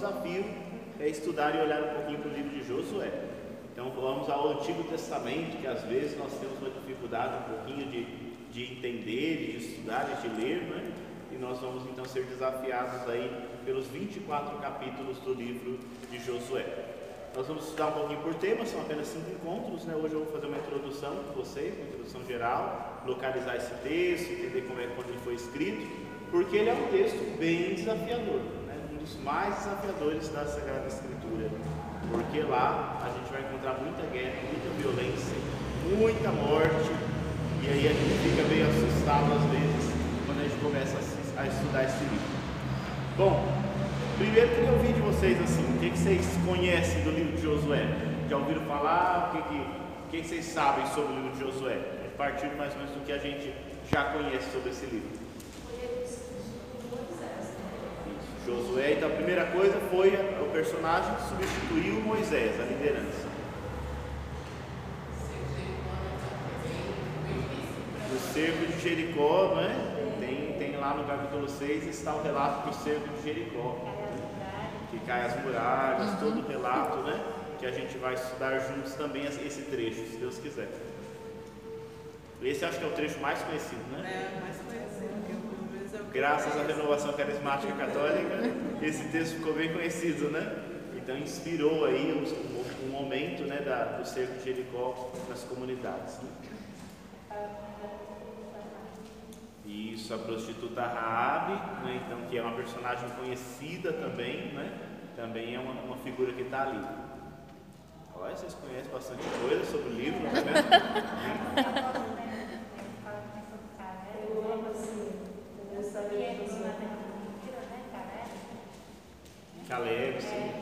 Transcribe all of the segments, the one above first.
desafio é estudar e olhar um pouquinho para o livro de Josué. Então vamos ao Antigo Testamento, que às vezes nós temos uma dificuldade um pouquinho de, de entender, de estudar e de ler, não é? E nós vamos então ser desafiados aí pelos 24 capítulos do livro de Josué. Nós vamos estudar um pouquinho por tema, são apenas cinco encontros, né? Hoje eu vou fazer uma introdução com vocês, uma introdução geral, localizar esse texto, entender como é quando ele foi escrito, porque ele é um texto bem desafiador, né? Dos mais desafiadores da Sagrada Escritura, porque lá a gente vai encontrar muita guerra, muita violência, muita morte, e aí a gente fica meio assustado às vezes quando a gente começa a estudar esse livro. Bom, primeiro queria ouvir de vocês assim, o que, vocês conhecem do livro de Josué? Já ouviram falar? O que, que, o que vocês sabem sobre o livro de Josué? A partir mais ou menos do que a gente já conhece sobre esse livro. Isso, Josué, então a primeira coisa foi o personagem que substituiu Moisés, a liderança. O cerco de Jericó, não é? lá no capítulo 6 está o relato do cerco de Jericó, que cai as muralhas, todo o relato, né? Que a gente vai estudar juntos também esse trecho, se Deus quiser. Esse acho que é o trecho mais conhecido, né? É, mais conhecido. Graças à renovação carismática católica, esse texto ficou bem conhecido, né? Então inspirou aí um, um momento né, da, do cerco de Jericó nas comunidades. Né? Isso, a prostituta Raabe, né, então, que é uma personagem conhecida também, né, também é uma, uma figura que está ali. Olha, vocês conhecem bastante coisa sobre o livro, não é mesmo? Caleb, sim.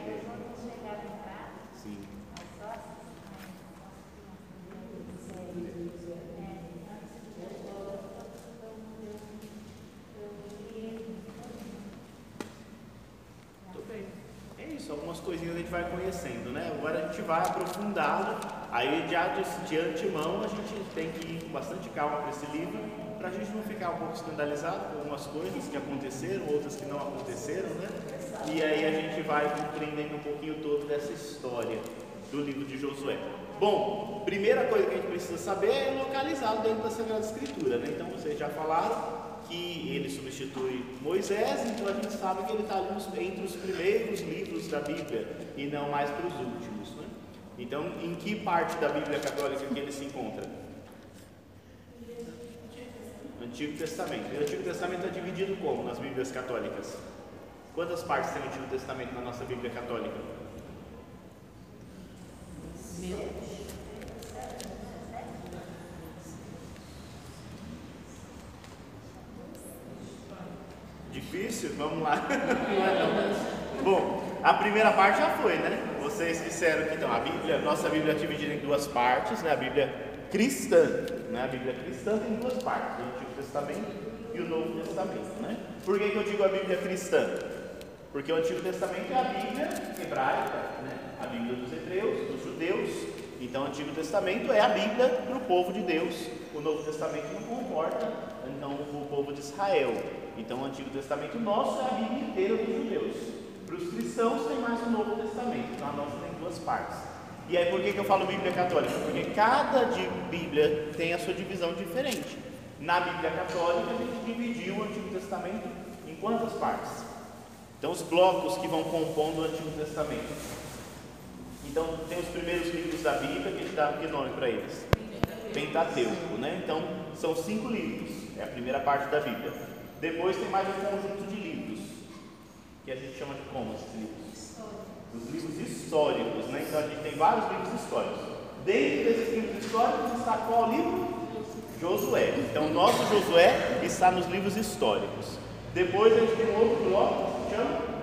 coisinhas a gente vai conhecendo, né? Agora a gente vai aprofundado, aí já de, de antemão a gente tem que ir com bastante calma para esse livro, para a gente não ficar um pouco escandalizado com algumas coisas que aconteceram, outras que não aconteceram, né? E aí a gente vai compreendendo um pouquinho todo dessa história do livro de Josué. Bom, primeira coisa que a gente precisa saber é localizado dentro da Sagrada Escritura, né? Então vocês já falaram, que ele substitui Moisés, então a gente sabe que ele está entre os primeiros livros da Bíblia e não mais para os últimos. Né? Então, em que parte da Bíblia católica que ele se encontra? Antigo Testamento. E o Antigo Testamento é dividido como nas Bíblias católicas? Quantas partes tem o Antigo Testamento na nossa Bíblia católica? Mil. Difícil? Vamos lá. Bom, a primeira parte já foi, né? Vocês disseram que então a Bíblia, nossa Bíblia é dividida em duas partes, né? A Bíblia cristã, né? A Bíblia cristã tem duas partes, Antigo Testamento e o Novo Testamento, né? Por que, que eu digo a Bíblia cristã? Porque o Antigo Testamento é a Bíblia hebraica, né? A Bíblia dos hebreus, dos judeus. Então, o Antigo Testamento é a Bíblia para o povo de Deus. O Novo Testamento não comporta, então, o povo de Israel. Então, o Antigo Testamento nosso é a Bíblia inteira dos judeus. Para os cristãos, tem mais o Novo Testamento. Então, a nossa tem duas partes. E aí, por que, que eu falo Bíblia Católica? Porque cada Bíblia tem a sua divisão diferente. Na Bíblia Católica, a gente dividiu o Antigo Testamento em quantas partes? Então, os blocos que vão compondo o Antigo Testamento. Então, tem os primeiros livros da Bíblia, que a gente dá que nome para eles? Pentateuco, né? Então, são cinco livros, é a primeira parte da Bíblia. Depois tem mais um conjunto de livros, que a gente chama de como esses livros? Os livros históricos, né? Então a gente tem vários livros históricos. Dentro desses livros históricos está qual livro? Josué. Então o nosso Josué está nos livros históricos. Depois a gente tem um outro bloco que chama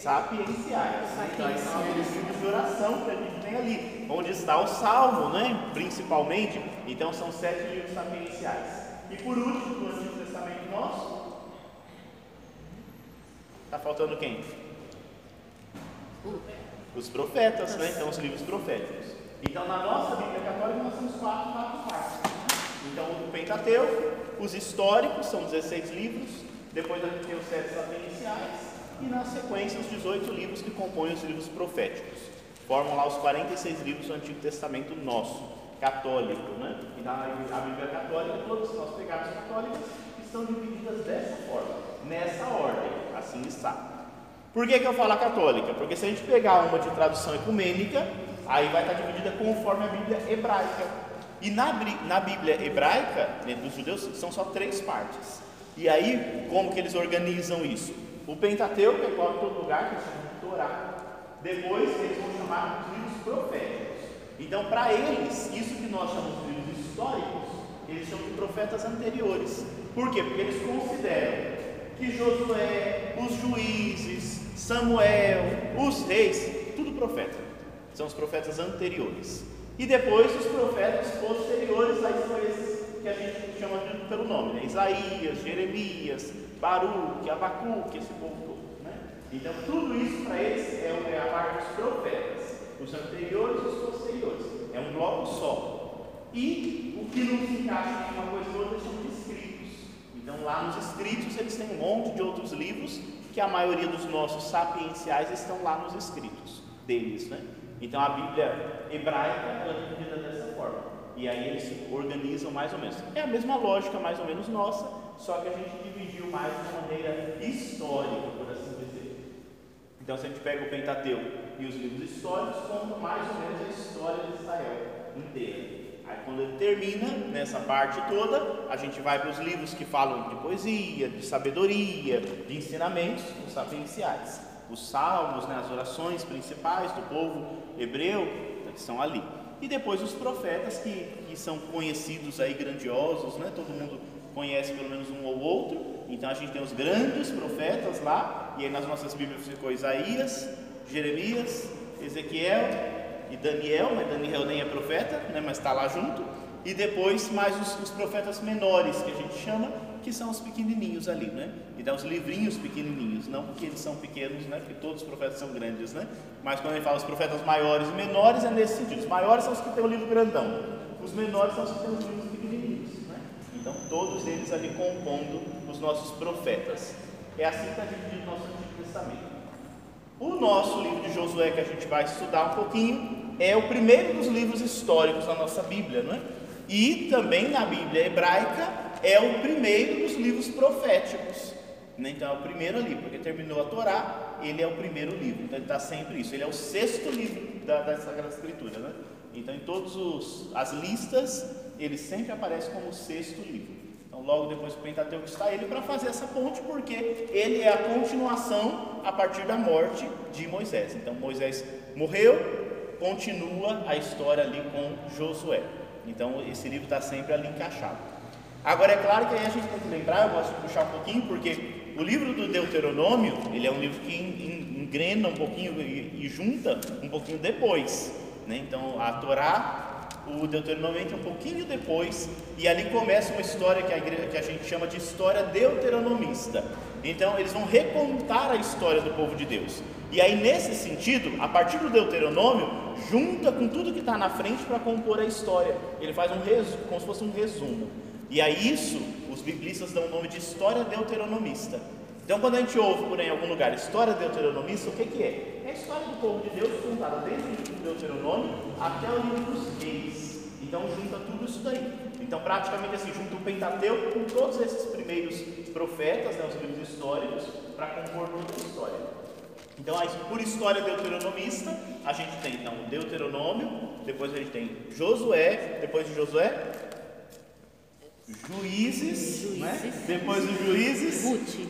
sapienciais. Então, são aqueles livros de oração que a gente tem ali, onde está o Salmo, né? principalmente. Então, são sete livros sapienciais. E por último, do Antigo Testamento nosso, está faltando quem? Os profetas, né? Então, os livros proféticos. Então, na nossa Bíblia Católica, nós temos quatro, quatro partes. Então, o Pentateuco, os históricos, são 16 livros. Depois a gente tem os sete sapienciais. E na sequência, os 18 livros que compõem os livros proféticos. Formam lá os 46 livros do Antigo Testamento nosso, católico, né? E na a Bíblia Católica, todas as nós pegarmos católicas, estão divididas dessa forma, nessa ordem, assim está. Por que, que eu falo a católica? Porque se a gente pegar uma de tradução ecumênica, aí vai estar dividida conforme a Bíblia hebraica. E na, na Bíblia hebraica, dentro dos judeus, são só três partes. E aí, como que eles organizam isso? O Pentateuco é todo lugar, que chama de Torá. Depois, eles vão chamar os livros proféticos. Então, para eles, isso que nós chamamos de livros históricos, eles chamam de profetas anteriores. Por quê? Porque eles consideram que Josué, os juízes, Samuel, os reis, tudo profeta. São os profetas anteriores. E depois os profetas posteriores, são esses que a gente chama de, pelo nome, né? Isaías, Jeremias, Baruque, Abacuque, esse povo todo. Né? Então tudo isso para eles é, é a parte dos profetas, os anteriores e os posteriores. É um bloco só. E o que não se encaixa em uma coisa ou outra são de escritos. Então lá nos escritos eles têm um monte de outros livros que a maioria dos nossos sapienciais estão lá nos escritos deles, né? Então a Bíblia hebraica é dividida dessa forma. E aí eles organizam mais ou menos. É a mesma lógica mais ou menos nossa, só que a gente dividiu mais de maneira histórica, por assim dizer. Então se a gente pega o Pentateuco e os livros históricos, conta mais ou menos a história de Israel inteira. Aí quando ele termina nessa parte toda, a gente vai para os livros que falam de poesia, de sabedoria, de ensinamentos, os sapienciais. Os salmos, né, as orações principais do povo hebreu, que estão ali. E depois os profetas que, que são conhecidos aí, grandiosos, né? todo mundo conhece pelo menos um ou outro. Então a gente tem os grandes profetas lá, e aí nas nossas Bíblias ficou Isaías, Jeremias, Ezequiel, e Daniel, mas Daniel nem é profeta, né, mas está lá junto, e depois mais os, os, profetas menores, que a gente chama, que são os pequenininhos ali, né? Então os livrinhos pequenininhos, não porque eles são pequenos, né? Porque todos os profetas são grandes, né? Mas quando gente fala os profetas maiores e menores, é nesse sentido. Os maiores são os que têm o livro grandão, os menores são os que têm os livros pequenininhos, né? Então todos eles ali compondo os nossos profetas. É assim que está dividido o nosso Antigo Testamento. O nosso livro de Josué, que a gente vai estudar um pouquinho, é o primeiro dos livros históricos da nossa Bíblia, não é? E também na Bíblia hebraica é o primeiro dos livros proféticos. Né? Então é o primeiro ali, porque terminou a Torá, ele é o primeiro livro. Então ele está sempre isso. Ele é o sexto livro da, da Sagrada Escritura. Né? Então em todas as listas, ele sempre aparece como o sexto livro. Então, logo depois do Pentateuco está ele para fazer essa ponte, porque ele é a continuação a partir da morte de Moisés. Então, Moisés morreu, continua a história ali com Josué. Então, esse livro está sempre ali encaixado. Agora, é claro que aí a gente tem que lembrar, eu gosto de puxar um pouquinho, porque o livro do Deuteronômio, ele é um livro que engrena um pouquinho e, junta um pouquinho depois. Né? Então, a Torá o Deuteronômio entra um pouquinho depois e ali começa uma história que a, igreja, que a gente chama de história deuteronomista. Então eles vão recontar a história do povo de Deus. E aí nesse sentido, a partir do Deuteronômio, junta com tudo que está na frente para compor a história. Ele faz um resumo, como se fosse um resumo. E aí isso, os biblistas dão o nome de história deuteronomista. Então quando a gente ouve por aí em algum lugar história deuteronomista, o que, que é? É a história do povo de Deus contada desde o livro do Deuteronômio até o livro dos reis. Então junta tudo isso daí. Então praticamente assim, junta o Pentateuco com todos esses primeiros profetas, né, os livros históricos, para compor toda a história. Então, por história deuteronomista, a gente tem então o Deuteronômio, depois a gente tem Josué, depois de Josué, Juízes, juízes. Né? depois dos Juízes, Ruth.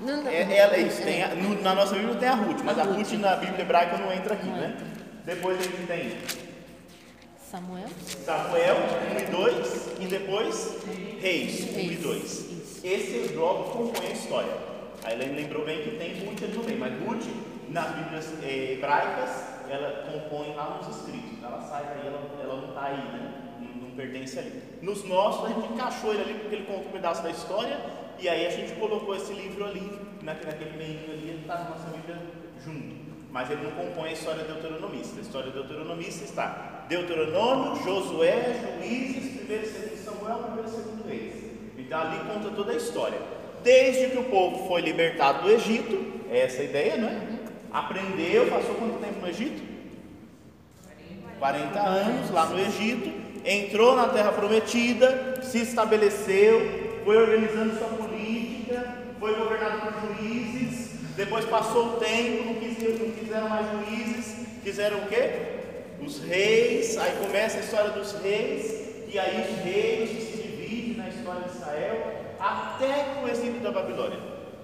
Não, não, é, ela, isso, tem a, no, na nossa Bíblia tem a Ruth, mas a, a Ruth. na Bíblia hebraica não entra aqui, não né? Depois a gente tem Samuel, Samuel 1 e 2, e depois Reis 1 e 2. Esse bloco compõe a história. A Helene lembrou bem que tem Ruth ali no meio, mas Ruth, nas Bíblias eh, hebraicas, ela compõe lá nos escritos. Ela sai daí, ela, ela não está aí, né? não, não pertence ali. Nos nossos, a gente encaixou ele ali porque ele conta um pedaço da história e aí a gente colocou esse livro ali, naquele meio ali, ele está na nossa Bíblia junto. Mas ele não compõe a história deuteronomista. A história deuteronomista está Deuteronômio, Josué, Juízes, 1 e 2 Samuel, 1 e 2 Reis. Então ali conta toda a história. Desde que o povo foi libertado do Egito, é essa ideia, não é? Aprendeu, passou quanto tempo no Egito? 40 anos lá no Egito, entrou na terra prometida, se estabeleceu, foi organizando sua política, foi governado por juízes, depois passou o tempo, não, quis, não quiseram mais juízes, quiseram o quê? Os reis, aí começa a história dos reis, e aí os reis se dividem na história de Israel, até o exílio da Babilônia.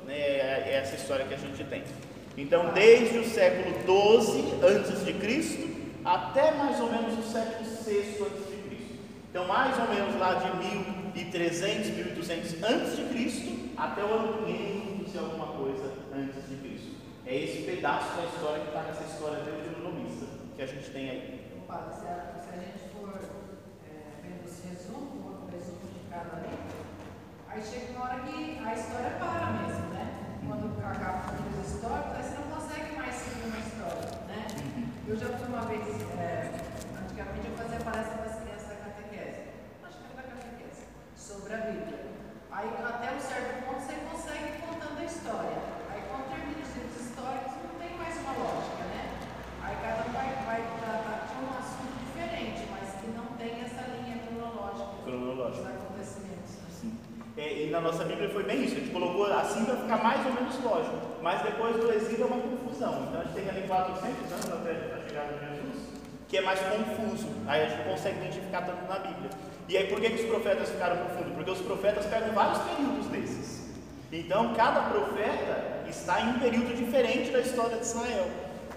Né? É, é essa história que a gente tem. Então, desde o século 12 antes de Cristo até mais ou menos o século 6 antes de Cristo. Então, mais ou menos lá de 1300, 1200 antes de Cristo até o ano 500 e alguma coisa antes de Cristo. É esse pedaço da história que está nessa história deuteronomista que a gente tem aí. Opa, se, a, gente for é, vendo os resumos, o resumo de cada livro, aí chega uma hora que a história para mesmo, né? Quando acaba os históricos, aí você não consegue mais seguir uma história, né? Eu já fui uma vez, é, antigamente eu fazia palestra para as crianças da catequese, acho que era da catequese, sobre a Bíblia. Aí até um certo ponto você consegue ir contando a história. Aí quando termina os livros históricos não tem mais uma lógica, né? Aí cada um vai, vai tratar de um assunto diferente, mas que não tem essa linha cronológica, Cronológica. dos acontecimentos. né? Sim. É, e na nossa Bíblia foi bem isso, a gente colocou assim para ficar mais ou menos lógico, mas depois do exílio é uma confusão. Então a gente tem ali 400 anos até a chegada de Jesus, que é mais confuso, aí a gente não consegue identificar tanto na Bíblia. E aí por que, que os profetas ficaram profundos? Porque os profetas pegam vários períodos desses. Então cada profeta está em um período diferente da história de Israel.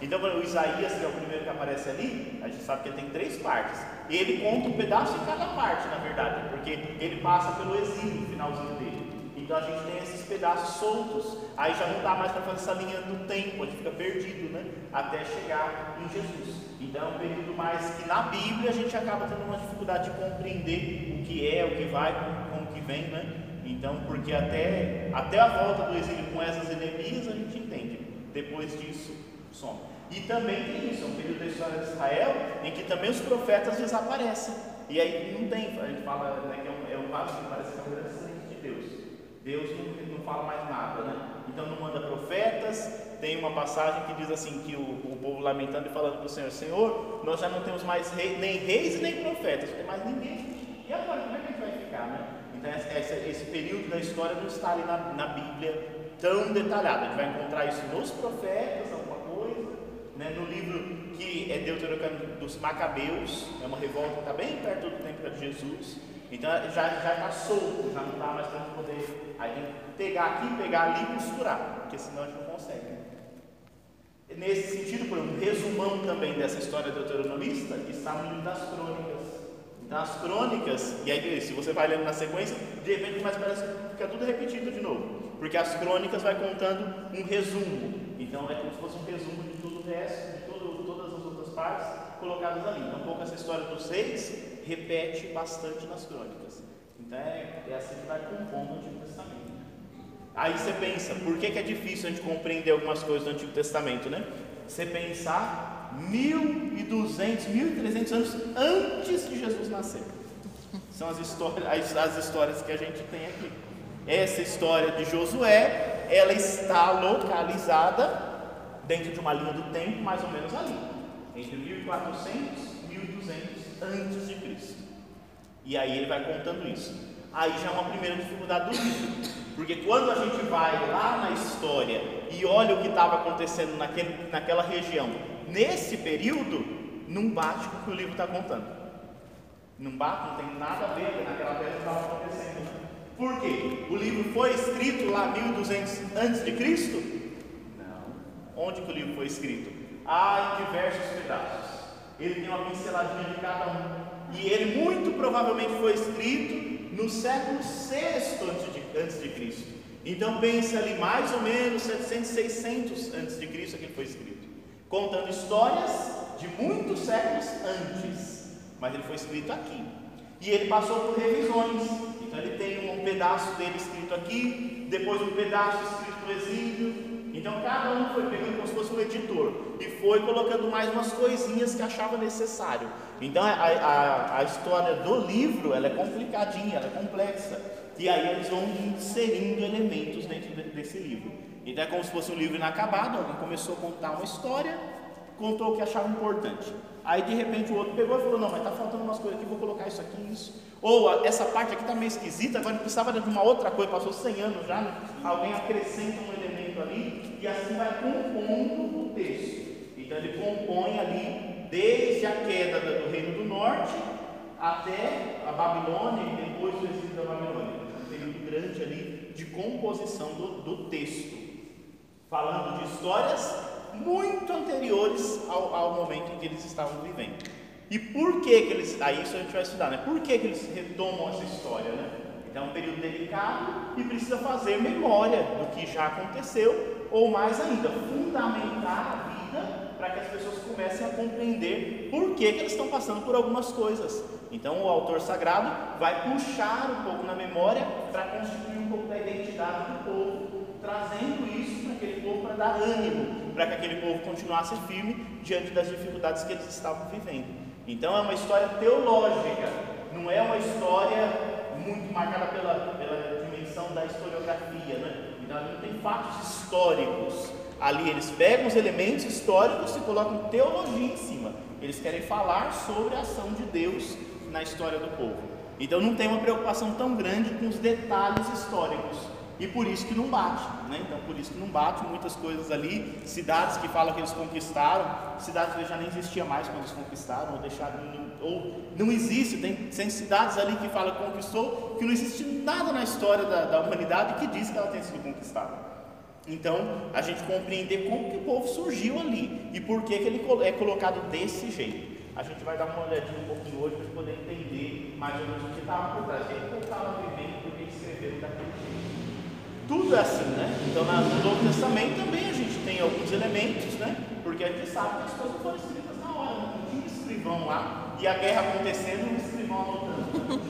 Então, o Isaías, que é o primeiro que aparece ali, a gente sabe que tem três partes. Ele conta um pedaço em cada parte, na verdade, porque ele passa pelo exílio no finalzinho dele. Então a gente tem esses pedaços soltos, aí já não dá mais para fazer essa linha do tempo, a gente fica perdido, né? Até chegar em Jesus. Então é um período mais que na Bíblia a gente acaba tendo uma dificuldade de compreender o que é, o que vai, como, que vem, né? Então, porque até, até a volta do exílio com essas Neemias a gente entende. Depois disso, some. E também tem isso, é um período da história de Israel em que também os profetas desaparecem. E aí não tem, a gente fala né, que é um, é um vaso que parece que é um grande silêncio de Deus. Deus não, não fala mais nada, né? Então não manda profetas. Tem uma passagem que diz assim: que o, o povo lamentando e falando para o Senhor: Senhor, nós já não temos mais rei, nem reis nem profetas, não tem mais ninguém. E agora, como é que a gente vai ficar, né? Então, esse, esse período da história não está ali na, na Bíblia tão detalhado. A gente vai encontrar isso nos profetas, né? no livro que é Deuteronômio dos Macabeus, é uma revolta está bem perto do tempo de Jesus. Então já está solto, já não está mais para poder. Aí tem que pegar aqui, pegar ali e costurar, porque senão a gente não consegue. Nesse sentido, por um resumão também dessa história deuteronomista está no livro das crônicas. Então as crônicas, e aí se você vai lendo na sequência, de repente mais parece que fica tudo repetido de novo. Porque as crônicas vai contando um resumo. Então é como se fosse um resumo de todo, todas as outras partes colocadas ali. Então um pouco essa história dos reis repete bastante nas crônicas. Então é, é assim que vai compondo o Antigo Testamento. Aí você pensa, por que, que é difícil a gente compreender algumas coisas do Antigo Testamento, né? Você pensar 1200, 1300 anos antes de Jesus nascer. São as histórias, as, as histórias que a gente tem aqui. Essa história de Josué, ela está localizada dentro de uma linha do tempo mais ou menos ali, entre 1400 e 1200 antes de Cristo. E aí ele vai contando isso. Aí já é uma primeira dificuldade do livro, porque quando a gente vai lá na história e olha o que estava acontecendo naquele, naquela região, nesse período, não bate com o que o livro está contando. Não bate, não tem nada a ver com naquela terra que estava acontecendo. Por quê? O livro foi escrito lá 1200 antes de Cristo? Onde que o livro foi escrito? Ah, em diversos pedaços. Ele tem uma pinceladinha de cada um. E ele muito provavelmente foi escrito no século VI antes de, antes de Cristo. Então pense ali mais ou menos 700, 600 antes de Cristo é que ele foi escrito, contando histórias de muitos séculos antes, mas ele foi escrito aqui. E ele passou por revisões. Então ele tem um pedaço dele escrito aqui, depois um pedaço escrito no exílio. Então cada um foi pegando como se fosse um editor e foi colocando mais umas coisinhas que achava necessário. Então a, a, a história do livro ela é complicadinha, ela é complexa. E aí eles vão inserindo elementos dentro desse livro. Então é como se fosse um livro inacabado, alguém começou a contar uma história, contou o que achava importante. Aí de repente o outro pegou e falou: Não, mas está faltando umas coisas aqui, vou colocar isso aqui, isso. Ou essa parte aqui está meio esquisita, agora precisava de uma outra coisa, passou 100 anos já, né? alguém acrescenta um elemento ali e assim vai compondo o texto. Então ele compõe ali desde a queda do Reino do Norte até a Babilônia e depois do exílio da Babilônia. Um período grande ali de composição do, do texto, falando de histórias muito anteriores ao, ao, momento em que eles estavam vivendo. E por que, que eles. Aí isso a gente vai estudar, né? Por que, que eles retomam essa história, né? Então é um período delicado e precisa fazer memória do que já aconteceu, ou mais ainda, fundamentar a vida para que as pessoas comecem a compreender por que, que eles estão passando por algumas coisas. Então o autor sagrado vai puxar um pouco na memória para constituir um pouco da identidade do povo, trazendo isso para aquele povo para dar ânimo, para que aquele povo continuasse firme diante das dificuldades que eles estavam vivendo. Então é uma história teológica, não é uma história muito marcada pela, pela dimensão da historiografia, né? Então não tem fatos históricos ali, eles pegam os elementos históricos e colocam teologia em cima. Eles querem falar sobre a ação de Deus na história do povo. Então não tem uma preocupação tão grande com os detalhes históricos. E por isso que não bate, né? Então por isso que não bate muitas coisas ali, cidades que falam que eles conquistaram, cidades que já nem existia mais quando eles conquistaram, ou deixaram, ou não existe, tem, tem cidades ali que falam que conquistou, que não existe nada na história da, da humanidade que diz que ela tem sido conquistada. Então, a gente compreender como que o povo surgiu ali e por que, que ele é colocado desse jeito. A gente vai dar uma olhadinha um pouquinho hoje para poder entender mais ou menos o que estava por trás, o que estava vivendo, por que escreveram daquele jeito. Tudo é assim, né? Então, no Novo Testamento também a gente tem alguns elementos, né? Porque a gente sabe que as coisas foram escritas tinha escrivão lá, e a guerra acontecendo, um escrivão anotando.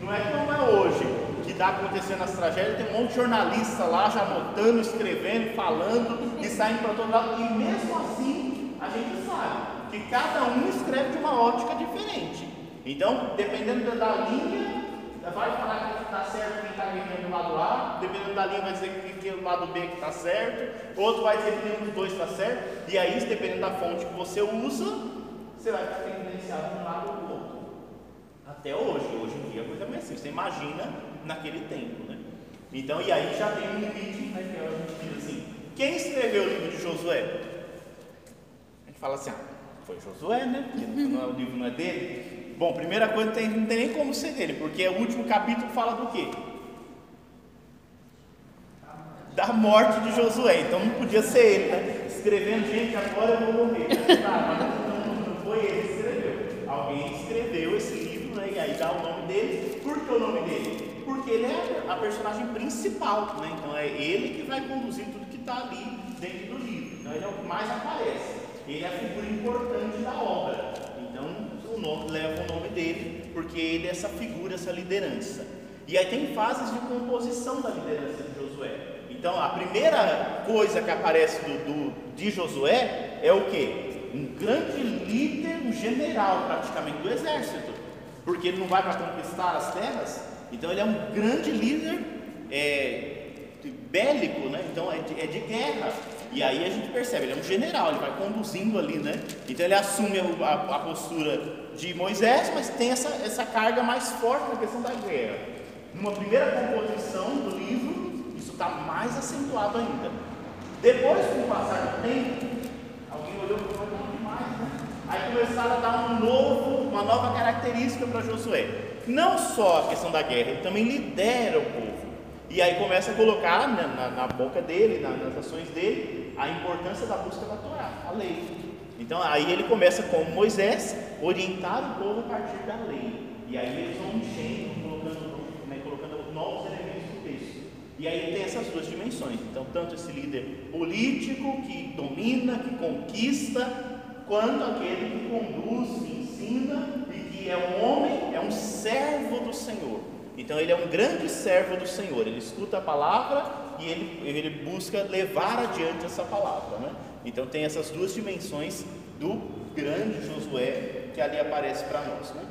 Não é como é hoje, que está acontecendo as tragédias, tem um monte de jornalista lá já anotando, escrevendo, falando e saindo para todo lado, e mesmo assim a gente sabe que cada um escreve de uma ótica diferente. Então, dependendo da linha, vai falar que está certo quem está ganhando do lado A, dependendo da linha vai dizer que é o lado B que está certo, outro vai dizer que nenhum dos dois está certo, e aí, dependendo da fonte que você usa, você vai ficar influenciado de um lado ou do outro. Até hoje, hoje em dia a coisa é assim, você imagina naquele tempo, né? Então, e aí já tem um limite, né, que a gente diz assim, quem escreveu o livro de Josué? A gente fala assim, ah, foi Josué, né? Porque é, o livro não é dele. Bom, primeira coisa, não tem, não tem nem como ser dele, porque o último capítulo fala do quê? Da morte de Josué. Então não podia ser ele, né? Escrevendo, gente, agora eu vou morrer. Tá, mas não, não foi ele que escreveu. Alguém escreveu esse livro, né? E aí dá o nome dele. Por que o nome dele? Porque ele é a personagem principal, né? Então é ele que vai conduzir tudo que está ali dentro do livro. Então ele é o que mais aparece. Ele é a figura importante da obra. Nome leva o nome dele, porque ele é essa figura, essa liderança. E aí tem fases de composição da liderança de Josué. Então, a primeira coisa que aparece do, do de Josué é o que? Um grande líder, um general praticamente do exército. Porque ele não vai para conquistar as terras, então ele é um grande líder é, bélico, né? então é de, é de guerra. E aí a gente percebe, ele é um general, ele vai conduzindo ali, né? Então ele assume a, a, a postura de Moisés, mas tem essa, essa carga mais forte na questão da guerra. Numa primeira composição do livro, isso está mais acentuado ainda. Depois, com o passar do tempo, alguém olhou para o demais, né? Aí começaram a dar um novo, uma nova característica para Josué. Não só a questão da guerra, ele também lidera o povo. E aí começa a colocar na, na, na boca dele, na, nas ações dele, a importância da busca da Torá, a lei. Então aí ele começa como Moisés, orientar o povo a partir da lei. E aí eles vão enchendo, colocando, né, colocando novos elementos no texto. E aí tem essas duas dimensões. Então, tanto esse líder político que domina, que conquista, quanto aquele que conduz, que ensina e que é um homem, é um servo do Senhor. Então ele é um grande servo do Senhor. Ele escuta a palavra e ele, ele busca levar adiante essa palavra. Né? Então tem essas duas dimensões do grande Josué que ali aparece para nós. Né?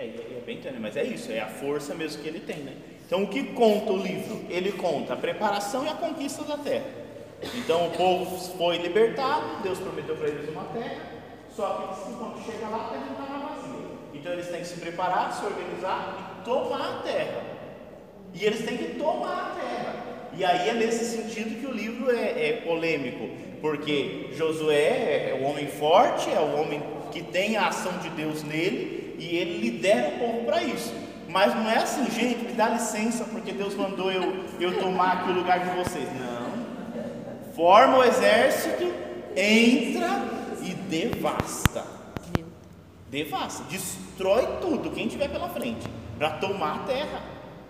É, é, é bem entendendo, mas é isso, é a força mesmo que ele tem, né? Então o que conta o livro? Ele conta a preparação e a conquista da terra. Então o povo foi libertado, Deus prometeu para eles uma terra, só que quando chega lá a terra estava vazia. Então eles têm que se preparar, se organizar e tomar a terra. E eles têm que tomar a terra. E aí é nesse sentido que o livro é, é polêmico, porque Josué é o homem forte, é o homem que tem a ação de Deus nele, e ele lidera o povo para isso. Mas não é assim, gente, me dá licença porque Deus mandou eu, eu tomar aqui o lugar de vocês. Não. Forma o exército, entra e devasta. Devasta, destrói tudo, quem tiver pela frente, para tomar a terra.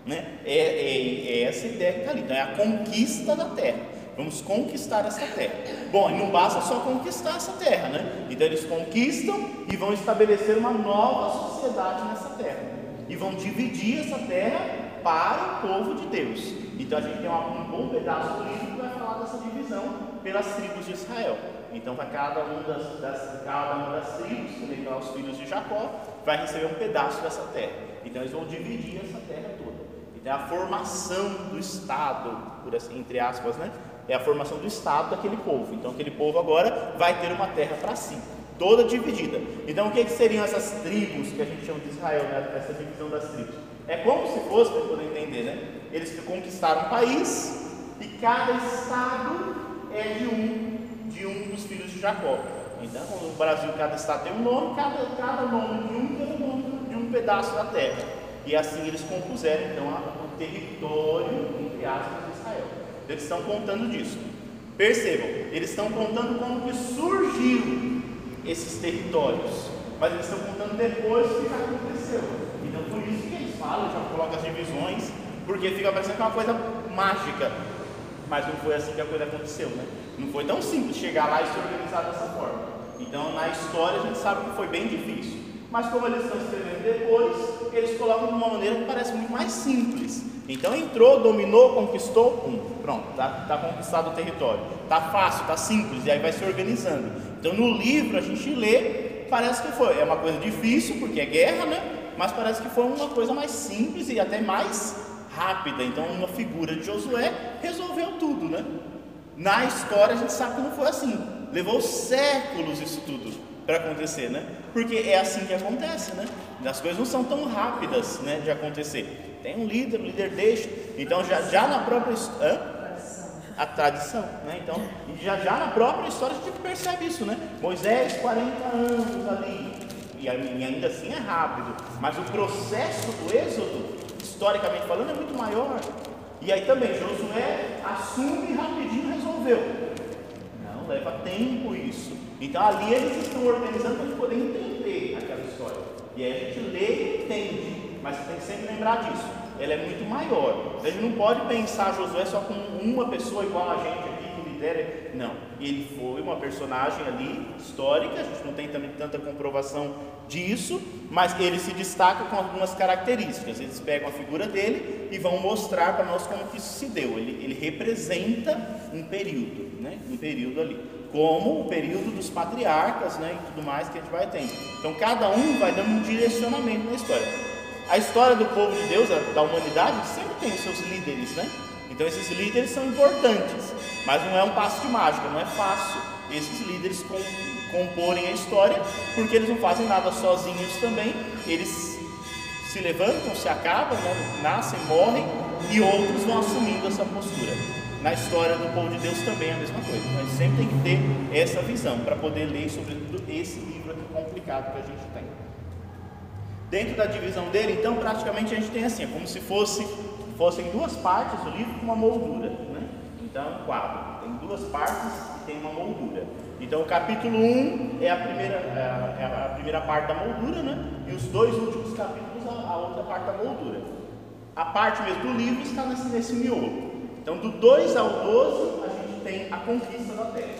Né? É, é, é essa ideia que está ali, então, é a conquista da terra. Vamos conquistar essa terra. Bom, e não basta só conquistar essa terra, né? Então eles conquistam e vão estabelecer uma nova sociedade nessa terra. E vão dividir essa terra para o povo de Deus. Então a gente tem um bom pedaço do livro que vai falar dessa divisão pelas tribos de Israel. Então para cada, um das, das, cada uma das tribos, também para os filhos de Jacó, vai receber um pedaço dessa terra. Então eles vão dividir essa terra toda. Então é a formação do Estado, por assim, entre aspas, né? é a formação do Estado daquele povo. Então, aquele povo agora vai ter uma terra para si, toda dividida. Então, o que, que, seriam essas tribos que a gente chama de Israel, né? essa divisão das tribos? É como se fosse, para poder entender, né? Eles conquistaram um país e cada estado é de um, de um dos filhos de Jacó. Então, no Brasil, cada estado tem um nome, cada, cada nome de um tem nome de um pedaço da terra. E assim eles compuseram, então, o território, entre aspas, eles estão contando disso. Percebam, eles estão contando como que surgiu esses territórios, mas eles estão contando depois que aconteceu. Então por isso que eles falam, já colocam as divisões, porque fica parecendo que é uma coisa mágica. Mas não foi assim que a coisa aconteceu, né? Não foi tão simples chegar lá e se organizar dessa forma. Então na história a gente sabe que foi bem difícil. Mas como eles estão escrevendo depois, eles colocam de uma maneira que parece muito mais simples. Então entrou, dominou, conquistou, um, pronto, está tá conquistado o território. Está fácil, está simples, e aí vai se organizando. Então no livro a gente lê, parece que foi, é uma coisa difícil, porque é guerra, né? Mas parece que foi uma coisa mais simples e até mais rápida. Então uma figura de Josué resolveu tudo, né? Na história a gente sabe que não foi assim. Levou séculos isso tudo para acontecer, né? Porque é assim que acontece, né? As coisas não são tão rápidas, né, de acontecer. Tem um líder, o líder deixa. Então já, já na própria hã? A tradição, né? Então, já já na própria história a gente percebe isso, né? Moisés 40 anos ali, e ainda assim é rápido, mas o processo do êxodo, historicamente falando, é muito maior. E aí também Josué assume e rapidinho resolveu. Não, leva tempo isso. Então ali eles estão organizando para a gente poder entender aquela história. E aí a gente lê e entende mas tem que sempre lembrar disso. Ela é muito maior. A gente não pode pensar Josué só como uma pessoa igual a gente aqui que lidera. Não. Ele foi uma personagem ali histórica, a gente não tem também tanta comprovação disso, mas ele se destaca com algumas características. Eles pegam a figura dele e vão mostrar para nós como que isso se deu. Ele, ele representa um período, né? um período ali como o período dos patriarcas né, e tudo mais que a gente vai tendo. Então cada um vai dando um direcionamento na história. A história do povo de Deus, da humanidade, sempre tem os seus líderes, né? Então esses líderes são importantes, mas não é um passo de mágica, não é fácil esses líderes com, comporem a história, porque eles não fazem nada sozinhos também, eles se levantam, se acabam, né? nascem, morrem e outros vão assumindo essa postura. Na história do povo de Deus também é a mesma coisa. Mas sempre tem que ter essa visão para poder ler, sobretudo, esse livro aqui complicado que a gente. Dentro da divisão dele, então, praticamente a gente tem assim, é como se fosse fossem duas partes do livro com uma moldura. Né? Então, um quadro. Tem duas partes e tem uma moldura. Então, o capítulo 1 é a primeira, é, é a primeira parte da moldura, né? E os dois últimos capítulos, a, a outra parte da moldura. A parte mesmo do livro está nesse, nesse miolo. Então, do 2 ao 12, a gente tem a conquista da terra.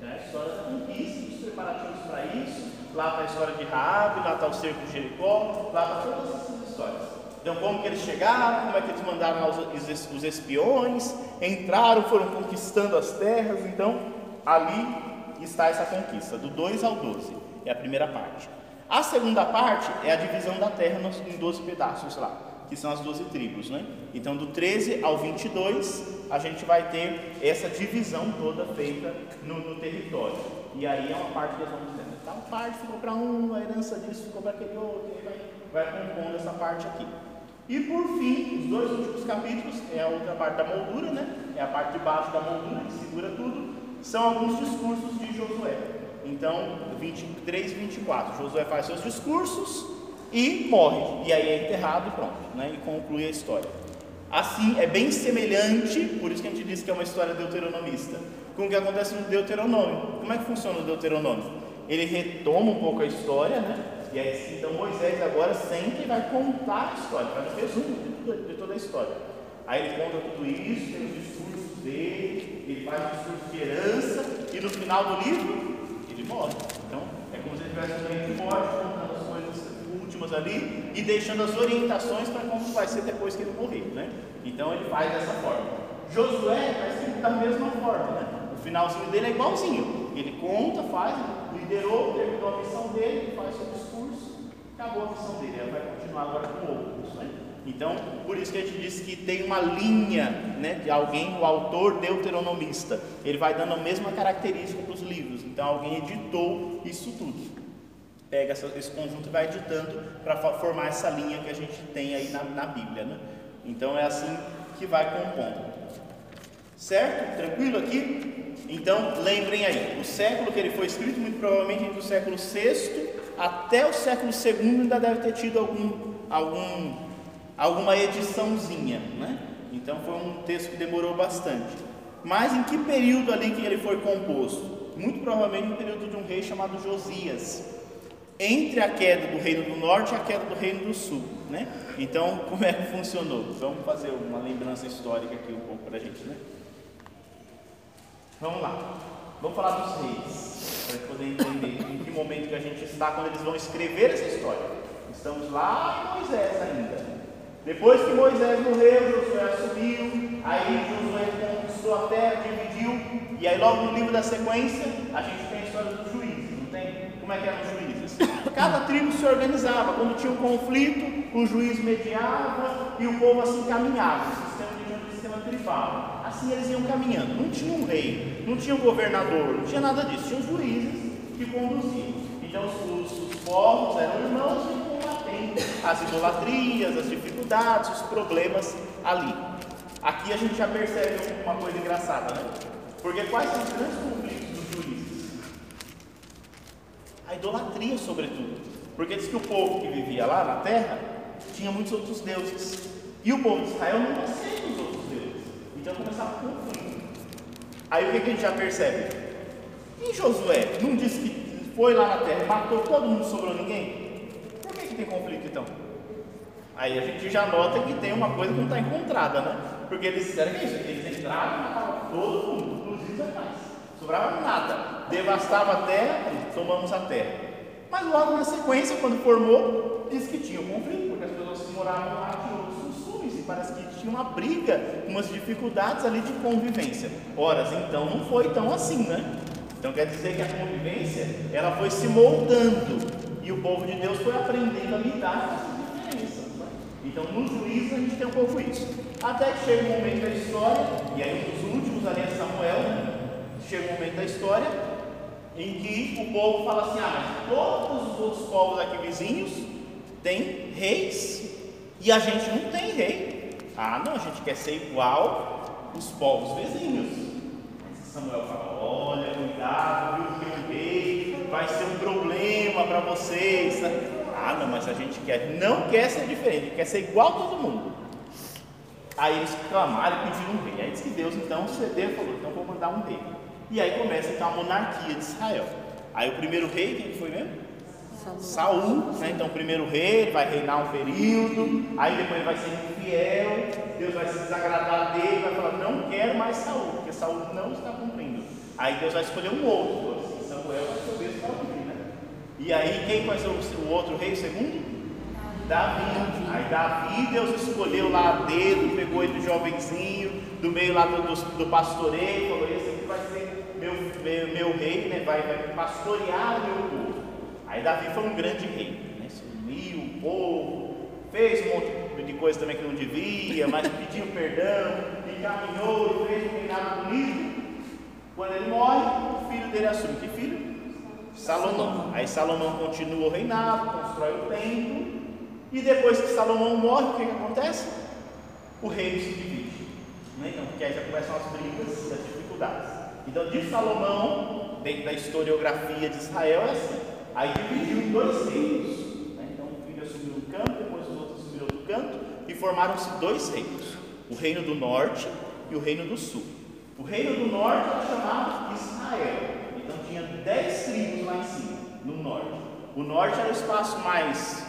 Né? História da conquista, os preparativos para isso. Lá está a história de Raab, lá está o cerco de Jericó, lá está todas essas histórias. Então, como que eles chegaram, como é que eles mandaram os, espiões, entraram, foram conquistando as terras. Então, ali está essa conquista, do 2 ao 12, é a primeira parte. A segunda parte é a divisão da terra em 12 pedaços lá, que são as 12 tribos, né? Então, do 13 ao 22, a gente vai ter essa divisão toda feita no, no território. E aí é uma parte que nós vamos tal parte ficou para um, a herança disso ficou para aquele outro, vai, vai compondo essa parte aqui. E por fim, os dois últimos capítulos, é a outra parte da moldura, né? É a parte de baixo da moldura que segura tudo, são alguns discursos de Josué. Então, 23 e 24, Josué faz seus discursos e morre. E aí é enterrado e pronto, né? E conclui a história. Assim, é bem semelhante, por isso que a gente diz que é uma história deuteronomista, com o que acontece no Deuteronômio. Como é que funciona o Deuteronômio? Ele retoma um pouco a história, né? E aí, então Moisés agora sempre vai contar a história, faz um resumo de, toda a história. Aí ele conta tudo isso, tem os discursos dele, ele faz o discurso de herança, e no final do livro, ele morre. Então, é como se ele tivesse um morte, contando as coisas últimas ali e deixando as orientações para como vai ser depois que ele morrer. Né? Então, ele faz dessa forma. Josué vai ser da mesma forma, né? O finalzinho dele é igualzinho. Ele conta, faz, liderou, terminou a missão dele, faz seu discurso, acabou a missão dele. Ela vai continuar agora com outros. Né? Então, por isso que a gente diz que tem uma linha né, de alguém, o autor deuteronomista. Ele vai dando a mesma característica para os livros. Então, alguém editou isso tudo. Pega esse conjunto e vai editando para formar essa linha que a gente tem aí na, na Bíblia. Né? Então, é assim que vai compondo. Certo? Tranquilo aqui? Então, lembrem aí, o século que ele foi escrito, muito provavelmente entre o século VI até o século II ainda deve ter tido algum, algum, alguma ediçãozinha, né? Então foi um texto que demorou bastante. Mas em que período ali que ele foi composto? Muito provavelmente no período de um rei chamado Josias, entre a queda do reino do norte e a queda do reino do sul, né? Então, como é que funcionou? Vamos fazer uma lembrança histórica aqui um pouco para a gente, né? Vamos lá. Vamos falar dos reis, para poder entender em que momento que a gente está quando eles vão escrever essa história. Estamos lá em Moisés ainda. Depois que Moisés morreu, Josué assumiu, aí Josué conquistou a terra, dividiu, e aí logo no livro da sequência, a gente tem a história dos juízes, não tem? Como é que eram os juízes? Cada tribo se organizava, quando tinha um conflito, o juiz mediava e o povo assim caminhava, o sistema de um sistema tribal. Assim eles iam caminhando. Não tinha um rei, não tinha um governador, não tinha nada disso. Tinha os juízes que conduziam. Então os, os, os povos eram irmãos e combatendo as idolatrias, as dificuldades, os problemas ali. Aqui a gente já percebe uma coisa engraçada, né? Porque quais são os grandes conflitos dos juízes? A idolatria, sobretudo. Porque diz que o povo que vivia lá na terra tinha muitos outros deuses. E o povo de Israel não aceita então começava o conflito. Aí o que, que a gente já percebe? E Josué não disse que foi lá na terra, matou todo mundo, sobrou ninguém? Por que, que tem conflito então? Aí a gente já nota que tem uma coisa que não está encontrada, né? Porque eles que é isso, eles entraram e matavam todo mundo, inclusive os animais. Sobrava nada. Devastava a terra tomamos a terra. Mas logo na sequência, quando formou, disse que tinha um conflito, porque as pessoas moravam lá tinham parece que tinha uma briga, umas dificuldades ali de convivência. Ora, então não foi tão assim, né? Então quer dizer que a convivência ela foi se moldando e o povo de Deus foi aprendendo a lidar com essas diferenças. Né? Então no juízo a gente tem um pouco isso. Até que chega um momento da história, e aí um dos últimos ali é Samuel, né? chega um momento da história em que o povo fala assim: ah, mas todos os outros povos aqui vizinhos têm reis e a gente não tem rei. Ah, não, a gente quer ser igual os povos vizinhos. Samuel fala: Olha, cuidado, viu, que o rei vai ser um problema para vocês. Ah, não, mas a gente quer, não quer ser diferente, quer ser igual a todo mundo. Aí eles clamaram e pediram um rei. Aí diz que Deus então cedeu e falou: então vou mandar um rei. E aí começa então a monarquia de Israel. Aí o primeiro rei, quem foi mesmo? Saul, né? então o primeiro rei ele vai reinar um período, aí depois ele vai ser infiel, Deus vai se desagradar dele, vai falar, não quero mais Saul, porque Saul não está cumprindo. Aí Deus vai escolher um outro, assim, Samuel vai o para cumprir, né? E aí quem vai ser o, o outro rei, o segundo? Davi. Aí Davi, Deus escolheu lá dedo, pegou ele jovenzinho, do meio lá do, do, do pastoreio, falou, esse aqui vai ser meu, meu, meu rei, né? vai, vai pastorear meu povo. Aí Davi foi um grande rei, né? se uniu o povo, fez um monte de coisa também que não devia, mas pediu perdão, e caminhou e fez um reinado bonito. Quando ele morre, o filho dele assume. Que filho? Salomão. Aí Salomão continua o reinado, constrói o templo, e depois que Salomão morre, o que, que acontece? O reino se divide. Né? Então, porque aí já começam as brigas as dificuldades. Então, de Salomão, dentro da historiografia de Israel, é assim. Aí dividiu em dois reinos. Né? Então um filho assumiu um canto, depois os outros assumiram outro canto, e formaram-se dois reinos: o reino do norte e o reino do sul. O reino do norte era chamado Israel. Então tinha dez tribos lá em cima, no norte. O norte era o espaço mais